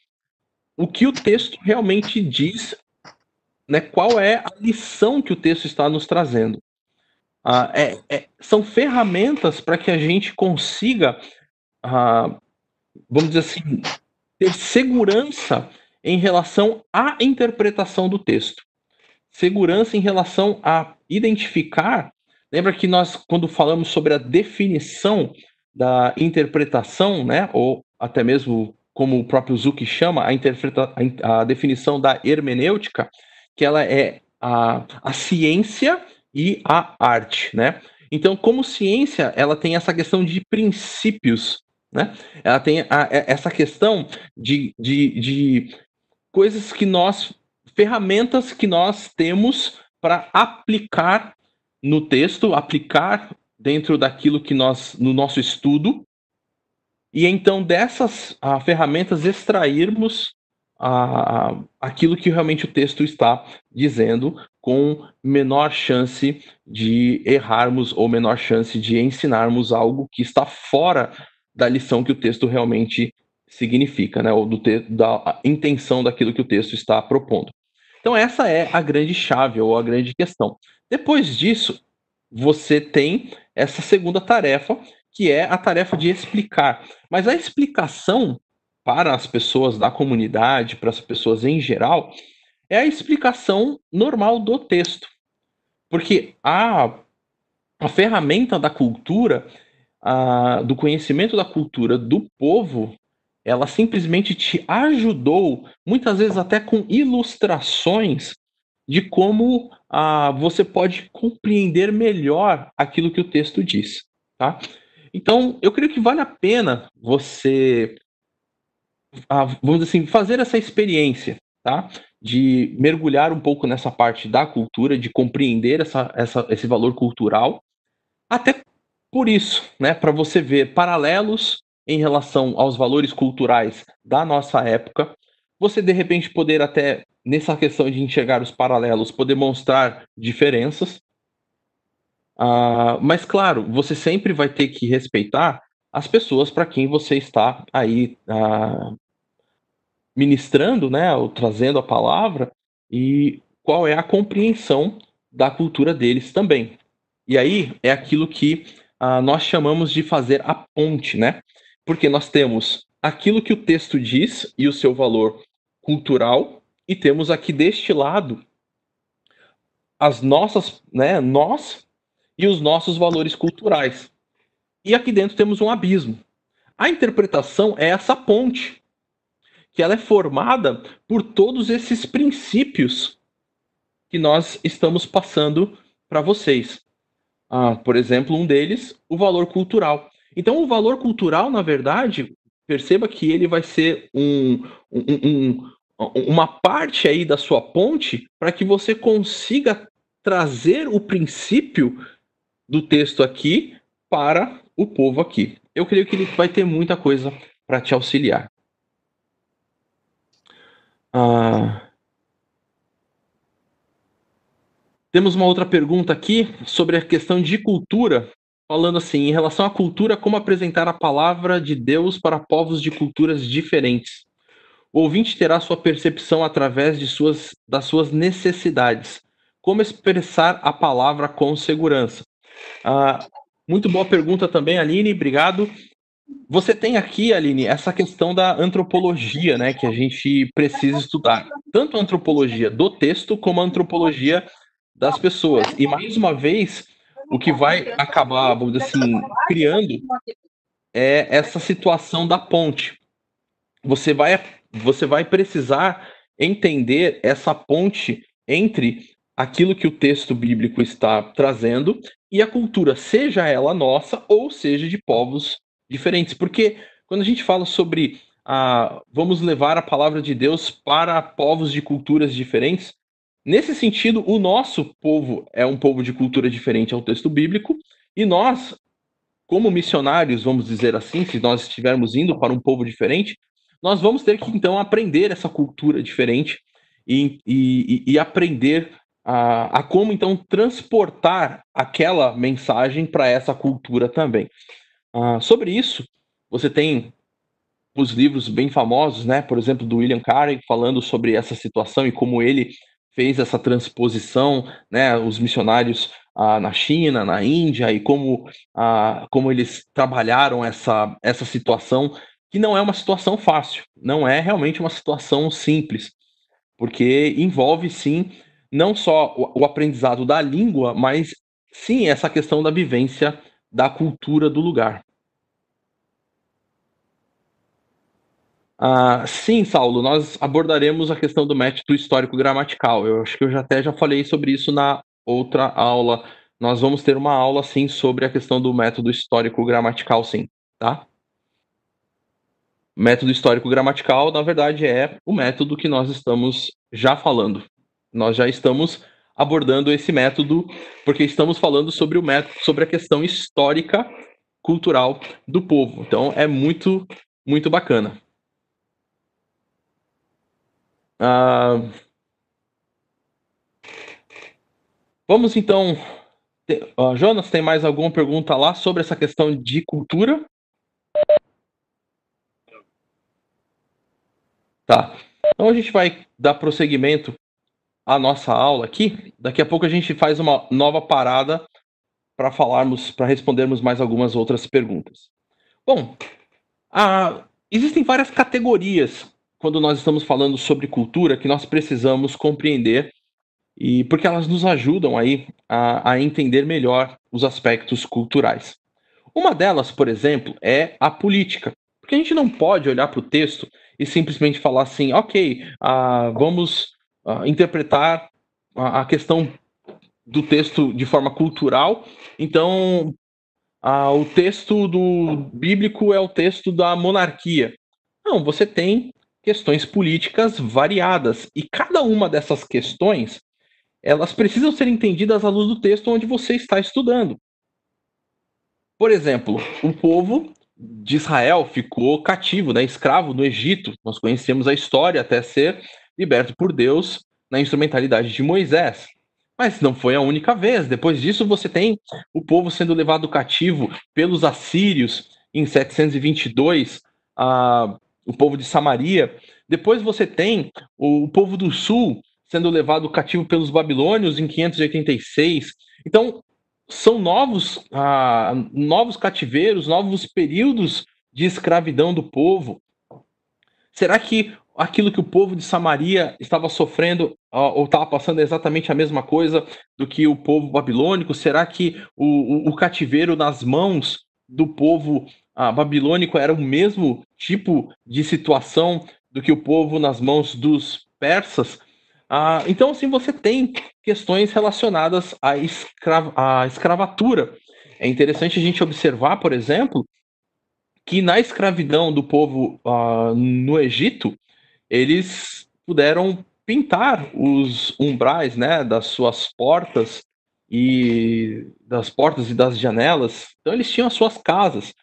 o que o texto realmente diz, né? Qual é a lição que o texto está nos trazendo? Ah, é, é, são ferramentas para que a gente consiga ah, vamos dizer assim, ter segurança em relação à interpretação do texto. Segurança em relação a identificar. Lembra que nós, quando falamos sobre a definição da interpretação, né, ou até mesmo como o próprio Zuck chama, a, interpreta a, a definição da hermenêutica, que ela é a, a ciência e a arte, né? Então, como ciência, ela tem essa questão de princípios né? Ela tem a, é, essa questão de, de, de coisas que nós, ferramentas que nós temos para aplicar no texto, aplicar dentro daquilo que nós, no nosso estudo, e então dessas a, ferramentas extrairmos a, aquilo que realmente o texto está dizendo, com menor chance de errarmos ou menor chance de ensinarmos algo que está fora da lição que o texto realmente significa, né? Ou do da intenção daquilo que o texto está propondo. Então essa é a grande chave ou a grande questão. Depois disso, você tem essa segunda tarefa, que é a tarefa de explicar. Mas a explicação para as pessoas da comunidade, para as pessoas em geral, é a explicação normal do texto. Porque a, a ferramenta da cultura a, do conhecimento da cultura do povo, ela simplesmente te ajudou, muitas vezes até com ilustrações de como a, você pode compreender melhor aquilo que o texto diz. Tá? Então, eu creio que vale a pena você a, vamos dizer assim, fazer essa experiência, tá? De mergulhar um pouco nessa parte da cultura, de compreender essa, essa, esse valor cultural, até por isso, né? Para você ver paralelos em relação aos valores culturais da nossa época, você de repente poder até nessa questão de enxergar os paralelos, poder mostrar diferenças. Uh, mas claro, você sempre vai ter que respeitar as pessoas para quem você está aí uh, ministrando, né, ou trazendo a palavra e qual é a compreensão da cultura deles também. E aí é aquilo que uh, nós chamamos de fazer a ponte, né? Porque nós temos aquilo que o texto diz e o seu valor cultural, e temos aqui deste lado as nossas, né, nós e os nossos valores culturais. E aqui dentro temos um abismo. A interpretação é essa ponte, que ela é formada por todos esses princípios que nós estamos passando para vocês. Ah, por exemplo, um deles, o valor cultural. Então, o valor cultural, na verdade, perceba que ele vai ser um, um, um, uma parte aí da sua ponte para que você consiga trazer o princípio do texto aqui para o povo aqui. Eu creio que ele vai ter muita coisa para te auxiliar. Ah, temos uma outra pergunta aqui sobre a questão de cultura, falando assim, em relação à cultura, como apresentar a palavra de Deus para povos de culturas diferentes. O ouvinte terá sua percepção através de suas, das suas necessidades. Como expressar a palavra com segurança? Ah, muito boa pergunta também, Aline. Obrigado. Você tem aqui, Aline, essa questão da antropologia, né, que a gente precisa estudar. Tanto a antropologia do texto como a antropologia das pessoas. E mais uma vez, o que vai acabar, vamos dizer assim, criando é essa situação da ponte. Você vai você vai precisar entender essa ponte entre aquilo que o texto bíblico está trazendo e a cultura, seja ela nossa ou seja de povos diferentes. Porque quando a gente fala sobre a, vamos levar a palavra de Deus para povos de culturas diferentes, nesse sentido, o nosso povo é um povo de cultura diferente ao texto bíblico e nós, como missionários, vamos dizer assim, se nós estivermos indo para um povo diferente, nós vamos ter que então aprender essa cultura diferente e, e, e aprender a, a, como então transportar aquela mensagem para essa cultura também. Uh, sobre isso, você tem os livros bem famosos, né? Por exemplo, do William Carey falando sobre essa situação e como ele fez essa transposição, né? Os missionários uh, na China, na Índia e como, uh, como eles trabalharam essa, essa situação que não é uma situação fácil, não é realmente uma situação simples, porque envolve sim não só o, o aprendizado da língua, mas sim essa questão da vivência da cultura do lugar. Ah, sim, Saulo, nós abordaremos a questão do método histórico gramatical. Eu acho que eu já até já falei sobre isso na outra aula. Nós vamos ter uma aula sim sobre a questão do método histórico gramatical, sim, tá? Método histórico gramatical, na verdade, é o método que nós estamos já falando. Nós já estamos abordando esse método porque estamos falando sobre o método, sobre a questão histórica cultural do povo. Então é muito, muito bacana. Ah, vamos então. Jonas, tem mais alguma pergunta lá sobre essa questão de cultura? Tá. Então a gente vai dar prosseguimento à nossa aula aqui. Daqui a pouco a gente faz uma nova parada para falarmos, para respondermos mais algumas outras perguntas. Bom, a, existem várias categorias quando nós estamos falando sobre cultura que nós precisamos compreender e porque elas nos ajudam aí a, a entender melhor os aspectos culturais. Uma delas, por exemplo, é a política, porque a gente não pode olhar para o texto e simplesmente falar assim, ok, uh, vamos uh, interpretar a, a, questão do texto de forma cultural. Então, uh, o texto do bíblico é o texto da monarquia. Não, você tem questões políticas variadas e cada uma dessas questões elas precisam ser entendidas à luz do texto onde você está estudando. Por exemplo, o povo de Israel ficou cativo, né, escravo no Egito. Nós conhecemos a história até ser liberto por Deus na instrumentalidade de Moisés. Mas não foi a única vez. Depois disso, você tem o povo sendo levado cativo pelos assírios em 722, a, o povo de Samaria. Depois você tem o, povo do sul sendo levado cativo pelos babilônios em 586. Então, são novos, ah, novos cativeiros, novos períodos de escravidão do povo. Será que aquilo que o povo de Samaria estava sofrendo ou estava passando exatamente a mesma coisa do que o povo babilônico? Será que o, o, o cativeiro nas mãos do povo ah, babilônico era o mesmo tipo de situação do que o povo nas mãos dos persas? Ah, então, assim, você tem questões relacionadas à, escra à escravatura. É interessante a gente observar, por exemplo, que na escravidão do povo uh, no Egito, eles puderam pintar os umbrais né, das suas portas e das portas e das janelas. Então eles tinham as suas casas.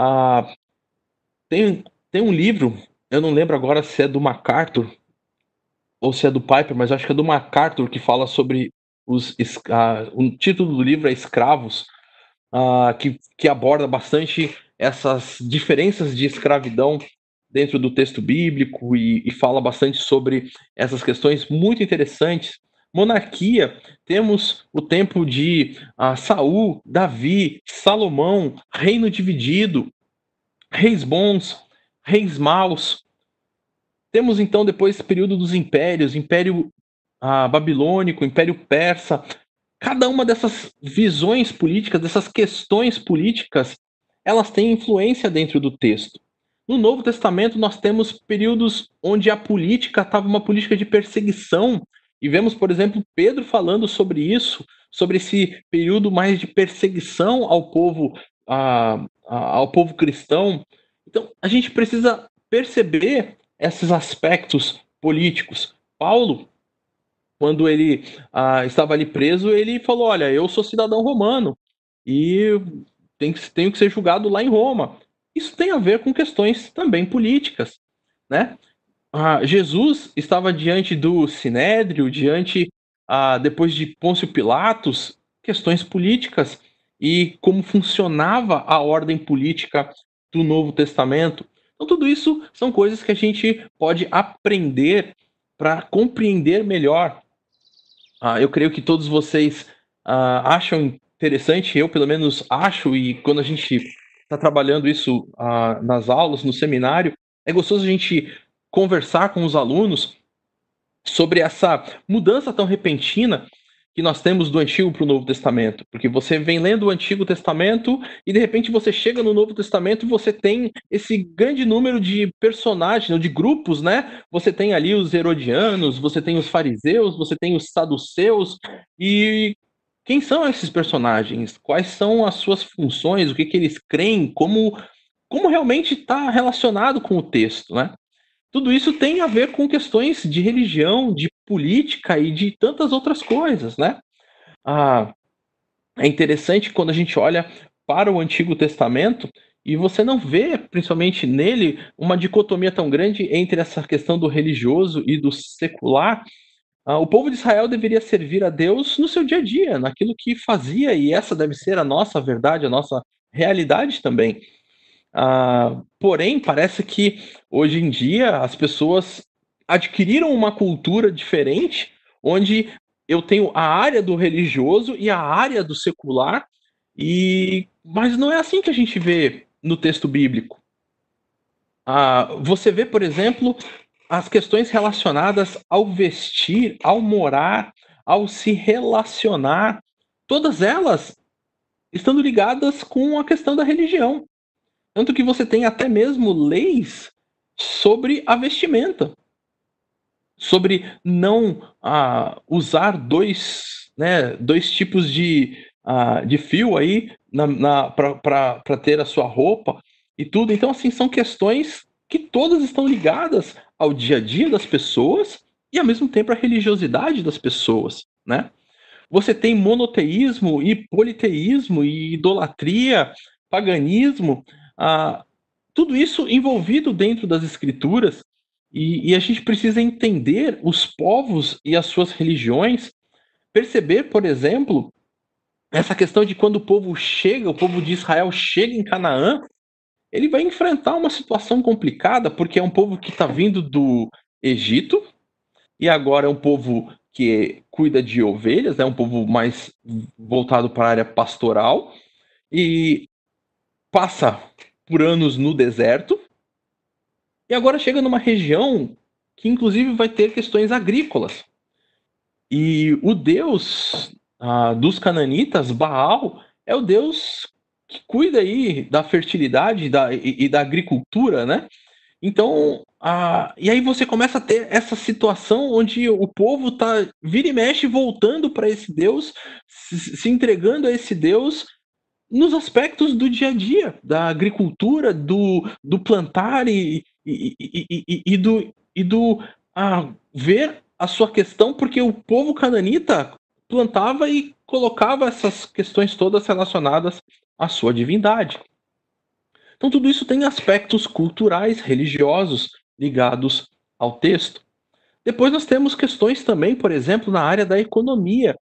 Uh, tem, tem um livro, eu não lembro agora se é do MacArthur, ou se é do Piper, mas acho que é do MacArthur que fala sobre os. Uh, o título do livro é Escravos, uh, que, que aborda bastante essas diferenças de escravidão dentro do texto bíblico e, e fala bastante sobre essas questões muito interessantes. Monarquia, temos o tempo de uh, Saul, Davi, Salomão, reino dividido, reis bons, reis maus, temos então depois esse período dos impérios, Império ah, Babilônico, Império Persa. Cada uma dessas visões políticas, dessas questões políticas, elas têm influência dentro do texto. No Novo Testamento, nós temos períodos onde a política estava uma política de perseguição, e vemos, por exemplo, Pedro falando sobre isso, sobre esse período mais de perseguição ao povo, a, a, ao povo cristão. Então, a gente precisa perceber esses aspectos políticos. Paulo, quando ele ah, estava ali preso, ele falou: Olha, eu sou cidadão romano e tenho que, tenho que ser julgado lá em Roma. Isso tem a ver com questões também políticas, né? Ah, Jesus estava diante do Sinédrio, diante, ah, depois de Pôncio Pilatos, questões políticas e como funcionava a ordem política do Novo Testamento. Então, tudo isso são coisas que a gente pode aprender para compreender melhor. Ah, eu creio que todos vocês ah, acham interessante, eu pelo menos acho, e quando a gente está trabalhando isso ah, nas aulas, no seminário, é gostoso a gente conversar com os alunos sobre essa mudança tão repentina que nós temos do Antigo para o Novo Testamento. Porque você vem lendo o Antigo Testamento e de repente você chega no Novo Testamento e você tem esse grande número de personagens, de grupos, né? Você tem ali os herodianos, você tem os fariseus, você tem os saduceus e quem são esses personagens? Quais são as suas funções? O que, que eles creem? Como, como realmente está relacionado com o texto, né? Tudo isso tem a ver com questões de religião, de política e de tantas outras coisas, né? Ah, é interessante quando a gente olha para o Antigo Testamento e você não vê, principalmente nele, uma dicotomia tão grande entre essa questão do religioso e do secular. Ah, o povo de Israel deveria servir a Deus no seu dia a dia, naquilo que fazia, e essa deve ser a nossa verdade, a nossa realidade também. Ah, porém, parece que hoje em dia as pessoas adquiriram uma cultura diferente, onde eu tenho a área do religioso e a área do secular, e mas não é assim que a gente vê no texto bíblico. Ah, você vê, por exemplo, as questões relacionadas ao vestir, ao morar, ao se relacionar, todas elas estando ligadas com a questão da religião. Tanto que você tem até mesmo leis sobre a vestimenta. Sobre não ah, usar dois, né, dois tipos de, ah, de fio aí na, na, para ter a sua roupa e tudo. Então, assim, são questões que todas estão ligadas ao dia a dia das pessoas e ao mesmo tempo à religiosidade das pessoas, né? Você tem monoteísmo e politeísmo e idolatria, paganismo, ah, tudo isso envolvido dentro das escrituras e, e, a gente precisa entender os povos e as suas religiões, perceber, por exemplo, essa questão de quando o povo chega, o povo de Israel chega em Canaã, ele vai enfrentar uma situação complicada, porque é um povo que está vindo do Egito, e agora é um povo que cuida de ovelhas, é um povo mais voltado para a área pastoral, e passa por anos no deserto, e agora chega numa região que, inclusive, vai ter questões agrícolas. E o deus ah, dos cananitas, Baal, é o deus que cuida aí da fertilidade da, e, e da agricultura, né? Então, ah, e aí você começa a ter essa situação onde o povo tá vira e mexe voltando para esse Deus, se, se, entregando a esse Deus nos aspectos do dia a dia, da agricultura, do, do plantar e, e, e, e, do, e do ah, ver a sua questão, porque o povo cananita plantava e colocava essas questões todas relacionadas à sua divindade. Então, tudo isso tem aspectos culturais, religiosos ligados ao texto. Depois, nós temos questões também, por exemplo, na área da economia.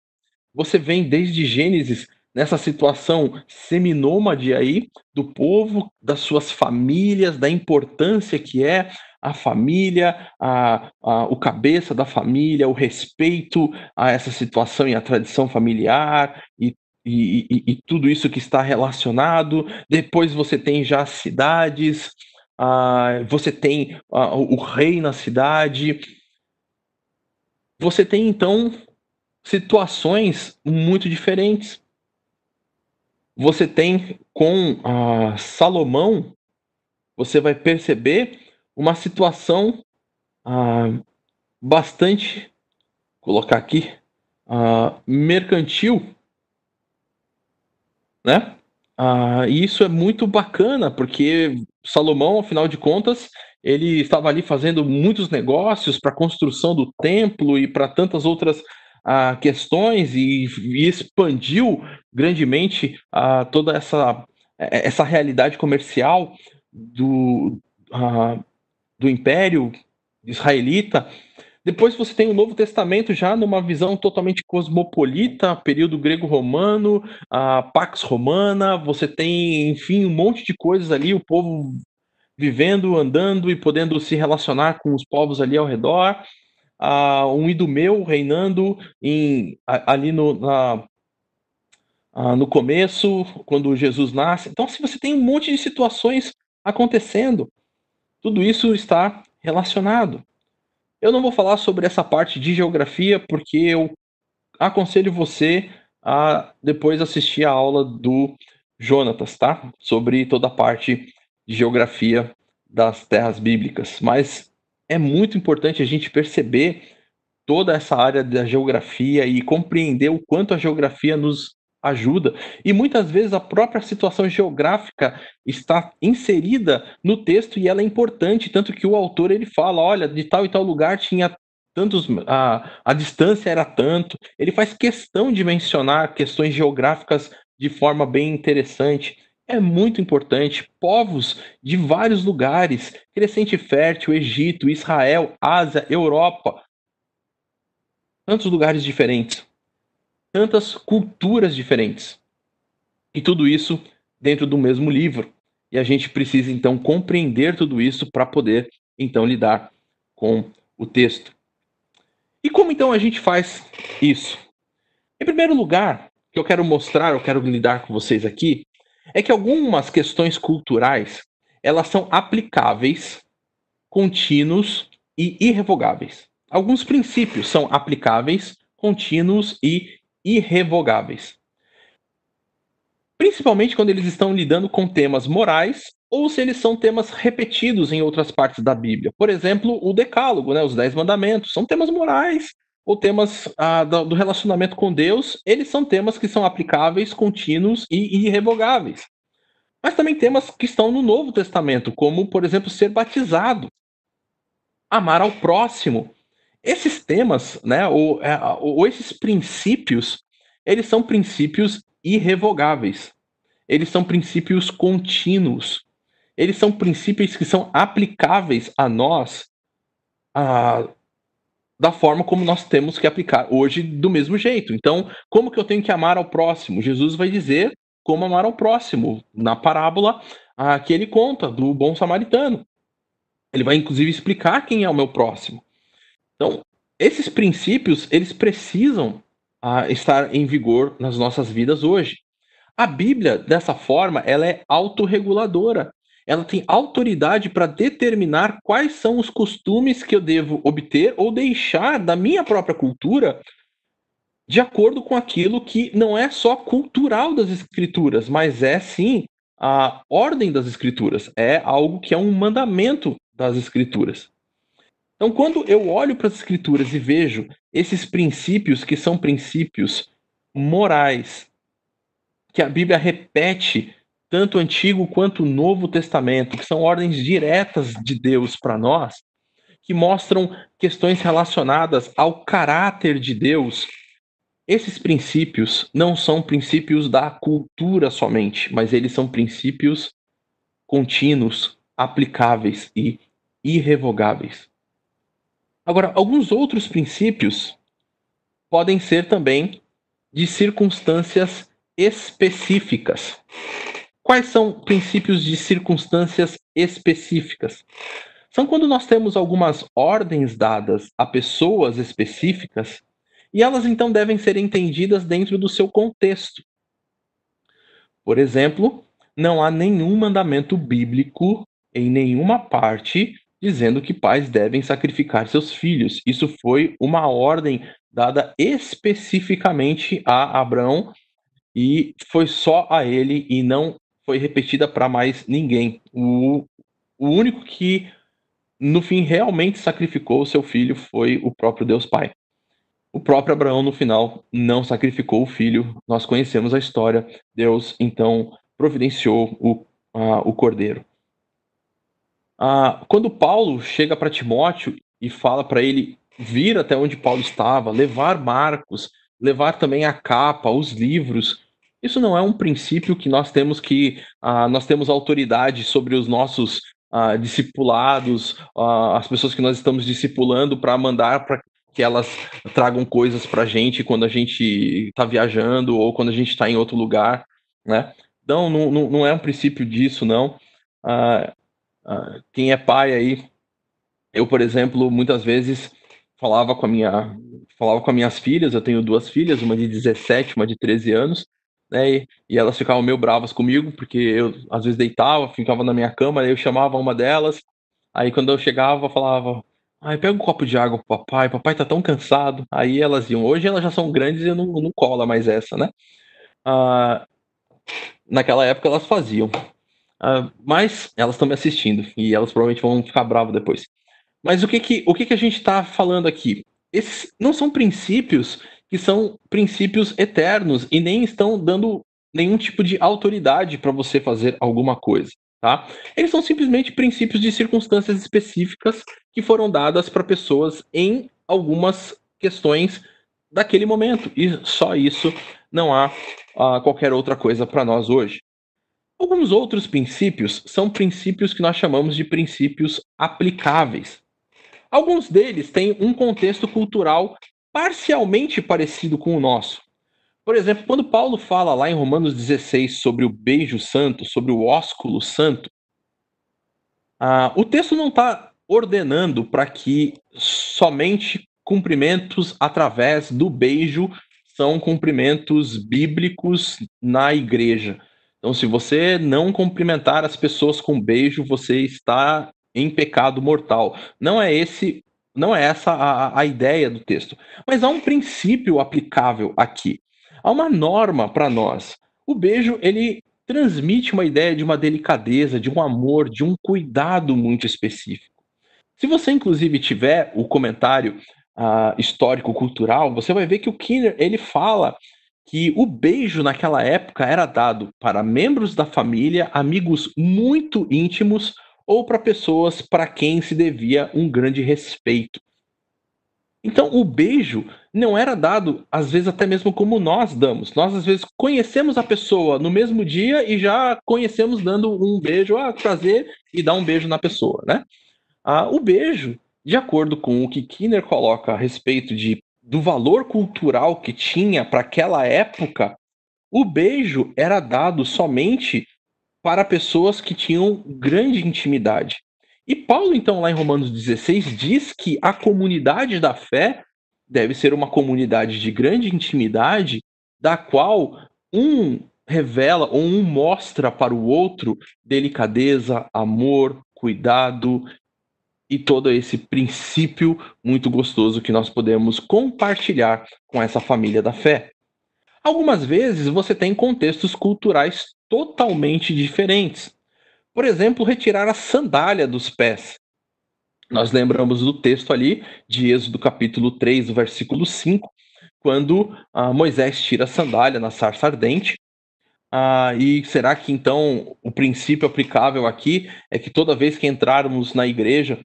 Você vem desde Gênesis nessa situação seminômade aí do povo, das suas famílias, da importância que é a família, a, a, o cabeça da família, o respeito a essa situação e a tradição familiar e, e, e, e tudo isso que está relacionado. Depois você tem já as cidades, você tem o rei na cidade. Você tem então situações muito diferentes você tem com Salomão, você vai perceber uma situação ah, bastante, colocar aqui, ah, mercantil, né? Ah, e isso é muito bacana, porque Salomão, afinal de contas, ele estava ali fazendo muitos negócios para a construção do templo e para tantas outras a questões e, e expandiu grandemente a toda essa, essa realidade comercial do, do Império Israelita. Depois você tem o Novo Testamento já numa visão totalmente cosmopolita, período grego-romano, a Pax Romana, você tem, enfim, um monte de coisas ali, o povo vivendo, andando e podendo se relacionar com os povos ali ao redor uh, um Idumeu reinando em, ali no, na, no começo, quando Jesus nasce. Então, se você tem um monte de situações acontecendo, tudo isso está relacionado. Eu não vou falar sobre essa parte de geografia, porque eu aconselho você a depois assistir a aula do Jonatas, tá? Sobre toda a parte de geografia das terras bíblicas. Mas é muito importante a gente perceber toda essa área da geografia e compreender o quanto a geografia nos ajuda. E muitas vezes a própria situação geográfica está inserida no texto e ela é importante, tanto que o autor ele fala, olha, de tal e tal lugar tinha tantos a, a distância era tanto. Ele faz questão de mencionar questões geográficas de forma bem interessante é muito importante. Povos de vários lugares, Crescente Fértil, Egito, Israel, Ásia, Europa, tantos lugares diferentes, tantas culturas diferentes. E tudo isso dentro do mesmo livro. E a gente precisa então compreender tudo isso para poder então lidar com o texto. E como então a gente faz isso? Em primeiro lugar, que eu quero mostrar, eu quero lidar com vocês aqui, é que algumas questões culturais elas são aplicáveis, contínuos e irrevogáveis. Alguns princípios são aplicáveis, contínuos e irrevogáveis. Principalmente quando eles estão lidando com temas morais ou se eles são temas repetidos em outras partes da Bíblia. Por exemplo, o Decálogo, né, os Dez Mandamentos, são temas morais ou temas ah, do relacionamento com Deus, eles são temas que são aplicáveis, contínuos e irrevogáveis. Mas também temas que estão no Novo Testamento, como, por exemplo, ser batizado, amar ao próximo. Esses temas, né, ou, é, ou esses princípios, eles são princípios irrevogáveis. Eles são princípios contínuos. Eles são princípios que são aplicáveis a nós a, da forma como nós temos que aplicar hoje do mesmo jeito. Então, como que eu tenho que amar ao próximo? Jesus vai dizer como amar ao próximo na parábola a, que ele conta do bom samaritano. Ele vai inclusive explicar quem é o meu próximo. Então, esses princípios, eles precisam a, estar em vigor nas nossas vidas hoje. A Bíblia, dessa forma, ela é autorreguladora. Ela tem autoridade para determinar quais são os costumes que eu devo obter ou deixar da minha própria cultura de acordo com aquilo que não é só cultural das escrituras, mas é sim a ordem das escrituras, é algo que é um mandamento das escrituras. Então, quando eu olho para as escrituras e vejo esses princípios que são princípios morais, que a Bíblia repete tanto o Antigo quanto o Novo Testamento, que são ordens diretas de Deus para nós, que mostram questões relacionadas ao caráter de Deus. Esses princípios não são princípios da cultura somente, mas eles são princípios contínuos, aplicáveis e irrevogáveis. Agora, alguns outros princípios podem ser também de circunstâncias específicas. Quais são princípios de circunstâncias específicas? São quando nós temos algumas ordens dadas a pessoas específicas e elas então devem ser entendidas dentro do seu contexto. Por exemplo, não há nenhum mandamento bíblico em nenhuma parte dizendo que pais devem sacrificar seus filhos. Isso foi uma ordem dada especificamente a Abraão e foi só a ele e não foi repetida para mais ninguém. O, o único que no fim realmente sacrificou o seu filho foi o próprio Deus Pai. O próprio Abraão no final não sacrificou o filho. Nós conhecemos a história. Deus então providenciou o, o cordeiro. Quando Paulo chega para Timóteo e fala para ele vir até onde Paulo estava, levar Marcos, levar também a capa, os livros, isso não é um princípio que nós temos que ah, nós temos autoridade sobre os nossos ah, discipulados, ah, as pessoas que nós estamos discipulando para mandar para que elas tragam coisas para a gente quando a gente está viajando ou quando a gente está em outro lugar, né? Não, não, não é um princípio disso, não. Quem é pai aí, eu, por exemplo, muitas vezes falava com a minha falava com as minhas filhas, eu tenho duas filhas, uma de 17, uma de 13 anos, né? E, e elas ficavam meio bravas comigo, porque eu às vezes deitava, ficava na minha cama, eu chamava uma delas, aí quando eu chegava, falava: "Ai, pega um copo de água pro papai, papai tá tão cansado". Aí elas iam. Hoje elas já são grandes e não, não cola mais essa, né? Ah, naquela época elas faziam. Uh, mas elas estão me assistindo e elas provavelmente vão ficar bravas depois. Mas o que, que, o que, que a gente está falando aqui? Esses não são princípios que são princípios eternos e nem estão dando nenhum tipo de autoridade para você fazer alguma coisa. Tá? Eles são simplesmente princípios de circunstâncias específicas que foram dadas para pessoas em algumas questões daquele momento. E só isso não há uh, qualquer outra coisa para nós hoje. Alguns outros princípios são princípios que nós chamamos de princípios aplicáveis. Alguns deles têm um contexto cultural parcialmente parecido com o nosso. Por exemplo, quando Paulo fala lá em Romanos 16 sobre o beijo santo, sobre o ósculo santo, ah, o texto não está ordenando para que somente cumprimentos através do beijo são cumprimentos bíblicos na igreja. Então, se você não cumprimentar as pessoas com beijo, você está em pecado mortal. Não é esse, não é essa a, a ideia do texto. Mas há um princípio aplicável aqui. Há uma norma para nós. O beijo, ele transmite uma ideia de uma delicadeza, de um amor, de um cuidado muito específico. Se você, inclusive, tiver o comentário uh, histórico-cultural, você vai ver que o Kinner ele fala que o beijo naquela época era dado para membros da família, amigos muito íntimos ou para pessoas para quem se devia um grande respeito. Então, o beijo não era dado, às vezes, até mesmo como nós damos. Nós, às vezes, conhecemos a pessoa no mesmo dia e já conhecemos dando um beijo, a ah, prazer, e dar um beijo na pessoa, né? Ah, o beijo, de acordo com o que Kinner coloca a respeito de, do valor cultural que tinha para aquela época, o beijo era dado somente para pessoas que tinham grande intimidade. E Paulo, então, lá em Romanos 16, diz que a comunidade da fé deve ser uma comunidade de grande intimidade, da qual um revela ou um mostra para o outro delicadeza, amor, cuidado e todo esse princípio muito gostoso que nós podemos compartilhar com essa família da fé. Algumas vezes você tem contextos culturais totalmente diferentes. Por exemplo, retirar a sandália dos pés. Nós lembramos do texto ali de Êxodo capítulo 3, versículo 5, quando ah, Moisés tira a sandália na sarça ardente. Ah, e será que então o princípio aplicável aqui é que toda vez que entrarmos na igreja,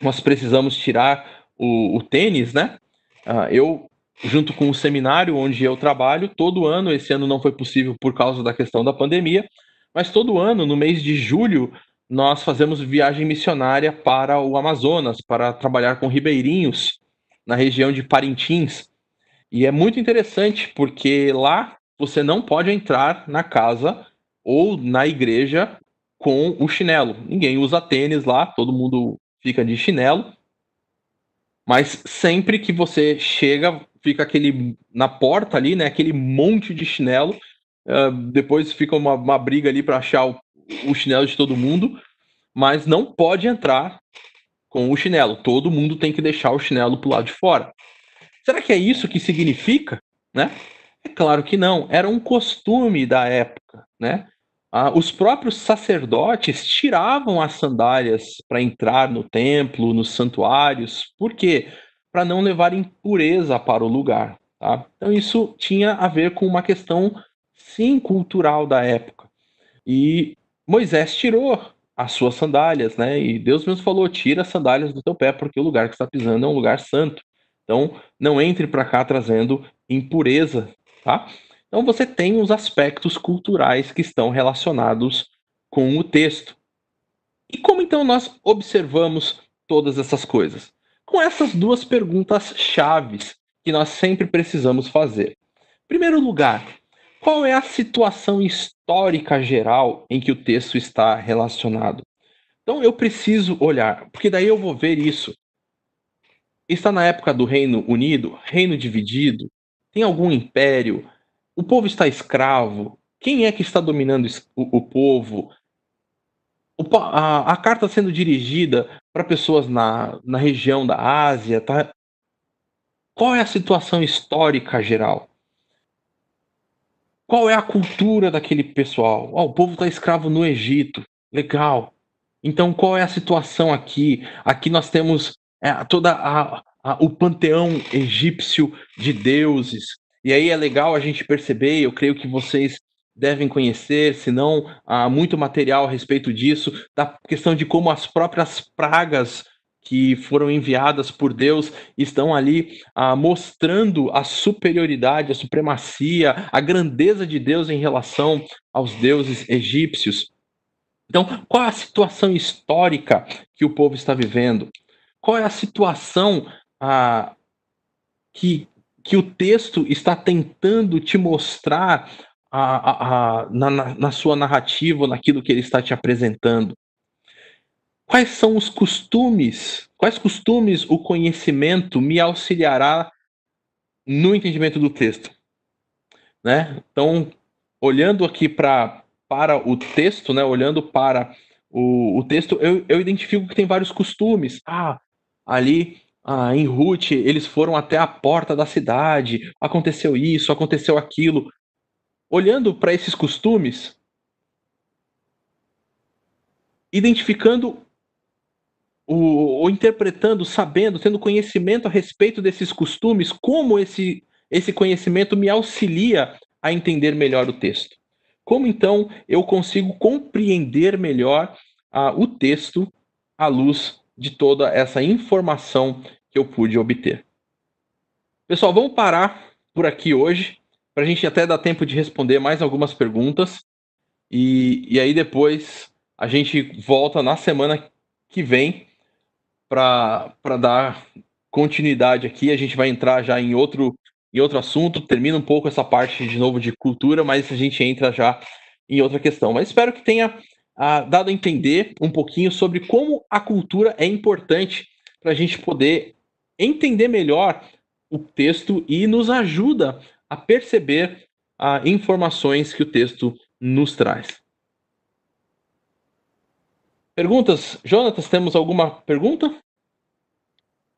nós precisamos tirar o, o tênis, né? Ah, eu, junto com o seminário onde eu trabalho, todo ano, esse ano não foi possível por causa da questão da pandemia, mas todo ano, no mês de julho, nós fazemos viagem missionária para o Amazonas, para trabalhar com ribeirinhos na região de Parintins. E é muito interessante porque lá você não pode entrar na casa ou na igreja com o chinelo. Ninguém usa tênis lá, todo mundo fica de chinelo. Mas sempre que você chega, fica aquele na porta ali, né, aquele monte de chinelo Uh, depois fica uma, uma briga ali para achar o, o chinelo de todo mundo, mas não pode entrar com o chinelo. Todo mundo tem que deixar o chinelo pro lado de fora. Será que é isso que significa, né? É claro que não. Era um costume da época, né? Ah, os próprios sacerdotes tiravam as sandálias para entrar no templo, nos santuários. Por quê? Para não levar impureza para o lugar. Tá? Então isso tinha a ver com uma questão sim cultural da época. E Moisés tirou as suas sandálias, né? E Deus mesmo falou: tira as sandálias do teu pé, porque o lugar que está pisando é um lugar santo. Então, não entre para cá trazendo impureza, tá? Então, você tem os aspectos culturais que estão relacionados com o texto. E como então nós observamos todas essas coisas? Com essas duas perguntas chaves que nós sempre precisamos fazer. Em primeiro lugar, qual é a situação histórica geral em que o texto está relacionado? Então eu preciso olhar, porque daí eu vou ver isso. Está na época do Reino Unido, reino dividido, tem algum império, o povo está escravo, quem é que está dominando o, o povo? A, a, carta sendo dirigida para pessoas na, na região da Ásia, tá? Qual é a situação histórica geral? Qual é a cultura daquele pessoal? Oh, o povo está escravo no Egito. Legal. Então, qual é a situação aqui? Aqui nós temos é, toda a, a, o panteão egípcio de deuses. E aí é legal a gente perceber, eu creio que vocês devem conhecer, se não há muito material a respeito disso, da questão de como as próprias pragas que foram enviadas por Deus estão ali ah, mostrando a superioridade, a supremacia, a grandeza de Deus em relação aos deuses egípcios. Então, qual é a situação histórica que o povo está vivendo? Qual é a situação ah, que, que o texto está tentando te mostrar ah, na, na sua narrativa, naquilo que ele está te apresentando? Quais são os costumes? Quais costumes o conhecimento me auxiliará no entendimento do texto? Né? Então, olhando aqui pra, para o texto, né? olhando para o, o texto, eu, eu identifico que tem vários costumes. Ah, ali ah, em Ruth, eles foram até a porta da cidade, aconteceu isso, aconteceu aquilo. Olhando para esses costumes, identificando ou, ou interpretando, sabendo, tendo conhecimento a respeito desses costumes, como esse, esse conhecimento me auxilia a entender melhor o texto? Como então eu consigo compreender melhor ah, o texto à luz de toda essa informação que eu pude obter? Pessoal, vamos parar por aqui hoje, para a gente até dar tempo de responder mais algumas perguntas. E, e aí depois a gente volta na semana que vem para dar continuidade aqui. A gente vai entrar já em outro, em outro assunto, termina um pouco essa parte de novo de cultura, mas a gente entra já em outra questão. Mas espero que tenha ah, dado a entender um pouquinho sobre como a cultura é importante para a gente poder entender melhor o texto e nos ajuda a perceber ah, informações que o texto nos traz. Perguntas? Jonatas, temos alguma pergunta?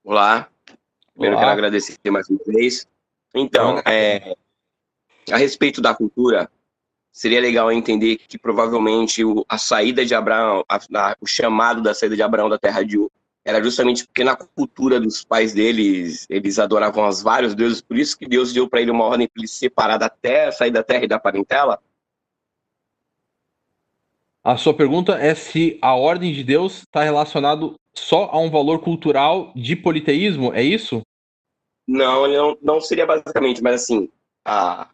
Olá. Primeiro Olá. quero agradecer mais uma vez. Então, é, a respeito da cultura, seria legal entender que provavelmente o, a saída de Abraão, a, a, o chamado da saída de Abraão da terra de era justamente porque na cultura dos pais deles, eles adoravam os vários deuses, por isso que Deus deu para ele uma ordem para ele se separar da terra, sair da terra e da parentela. A sua pergunta é se a ordem de Deus está relacionado só a um valor cultural de politeísmo, é isso? Não, não, não seria basicamente, mas assim, a,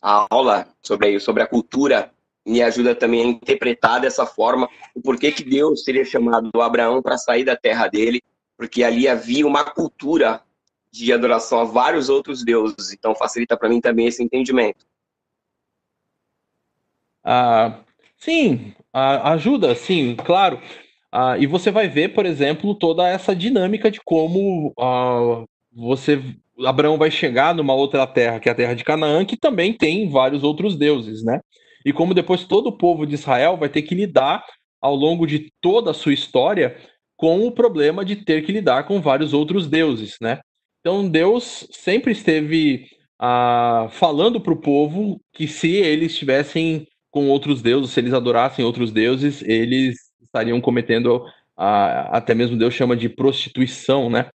a aula sobre, sobre a cultura me ajuda também a interpretar dessa forma o porquê que Deus teria chamado Abraão para sair da terra dele, porque ali havia uma cultura de adoração a vários outros deuses, então facilita para mim também esse entendimento. Ah, sim, ajuda, sim, claro. Ah, e você vai ver, por exemplo, toda essa dinâmica de como ah, você Abraão vai chegar numa outra terra, que é a terra de Canaã, que também tem vários outros deuses, né? E como depois todo o povo de Israel vai ter que lidar ao longo de toda a sua história com o problema de ter que lidar com vários outros deuses, né? Então Deus sempre esteve ah, falando para o povo que se eles estivessem com outros deuses, se eles adorassem outros deuses, eles estariam cometendo ah, até mesmo Deus chama de prostituição, né?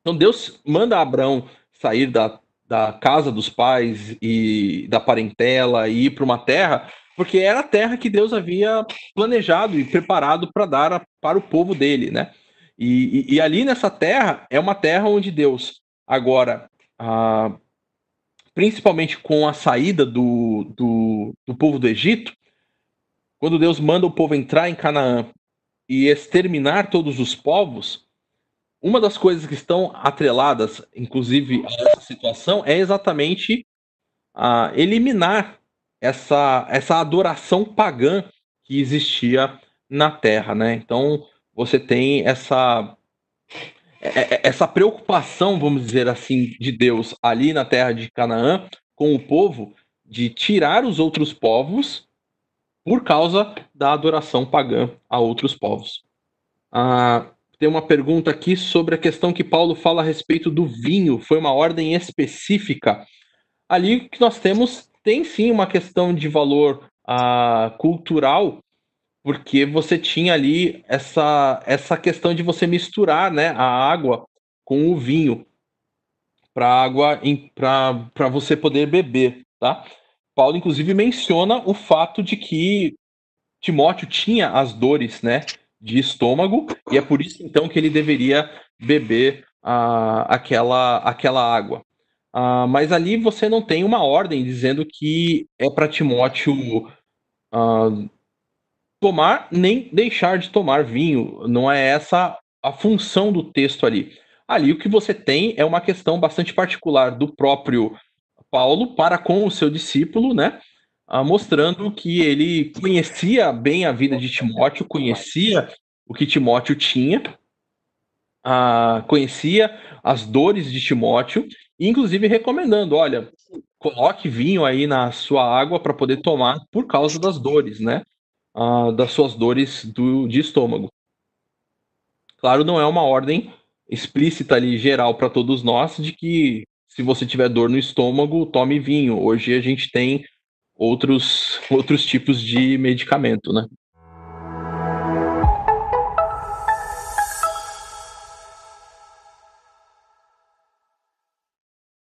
Então Deus manda Abraão sair da da casa dos pais e da parentela e ir para uma terra, porque era a terra que Deus havia planejado e preparado para dar a, para o povo dele, né? E, e, e, ali nessa terra é uma terra onde Deus agora, ah, principalmente com a saída do, do, do povo do Egito, quando Deus manda o povo entrar em Canaã e exterminar todos os povos, uma das coisas que estão atreladas, inclusive, a essa situação é exatamente a eliminar essa, essa adoração pagã que existia na Terra, né? Então você tem essa é, é, essa preocupação, vamos dizer assim, de Deus ali na Terra de Canaã com o povo de tirar os outros povos por causa da adoração pagã a outros povos. Ah, tem uma pergunta aqui sobre a questão que Paulo fala a respeito do vinho. Foi uma ordem específica. Ali que nós temos tem sim uma questão de valor uh, cultural, porque você tinha ali essa, essa questão de você misturar né, a água com o vinho para água para você poder beber, tá? Paulo inclusive menciona o fato de que Timóteo tinha as dores, né, de estômago, e é por isso então que ele deveria beber uh, aquela, aquela água. Uh, mas ali você não tem uma ordem dizendo que é para Timóteo uh, tomar nem deixar de tomar vinho. Não é essa a função do texto ali. Ali o que você tem é uma questão bastante particular do próprio Paulo para com o seu discípulo, né? Ah, mostrando que ele conhecia bem a vida de Timóteo, conhecia o que Timóteo tinha, ah, conhecia as dores de Timóteo, inclusive recomendando: olha, coloque vinho aí na sua água para poder tomar por causa das dores, né? Ah, das suas dores do, de estômago. Claro, não é uma ordem explícita ali, geral para todos nós, de que se você tiver dor no estômago, tome vinho. Hoje a gente tem outros, outros tipos de medicamento, né?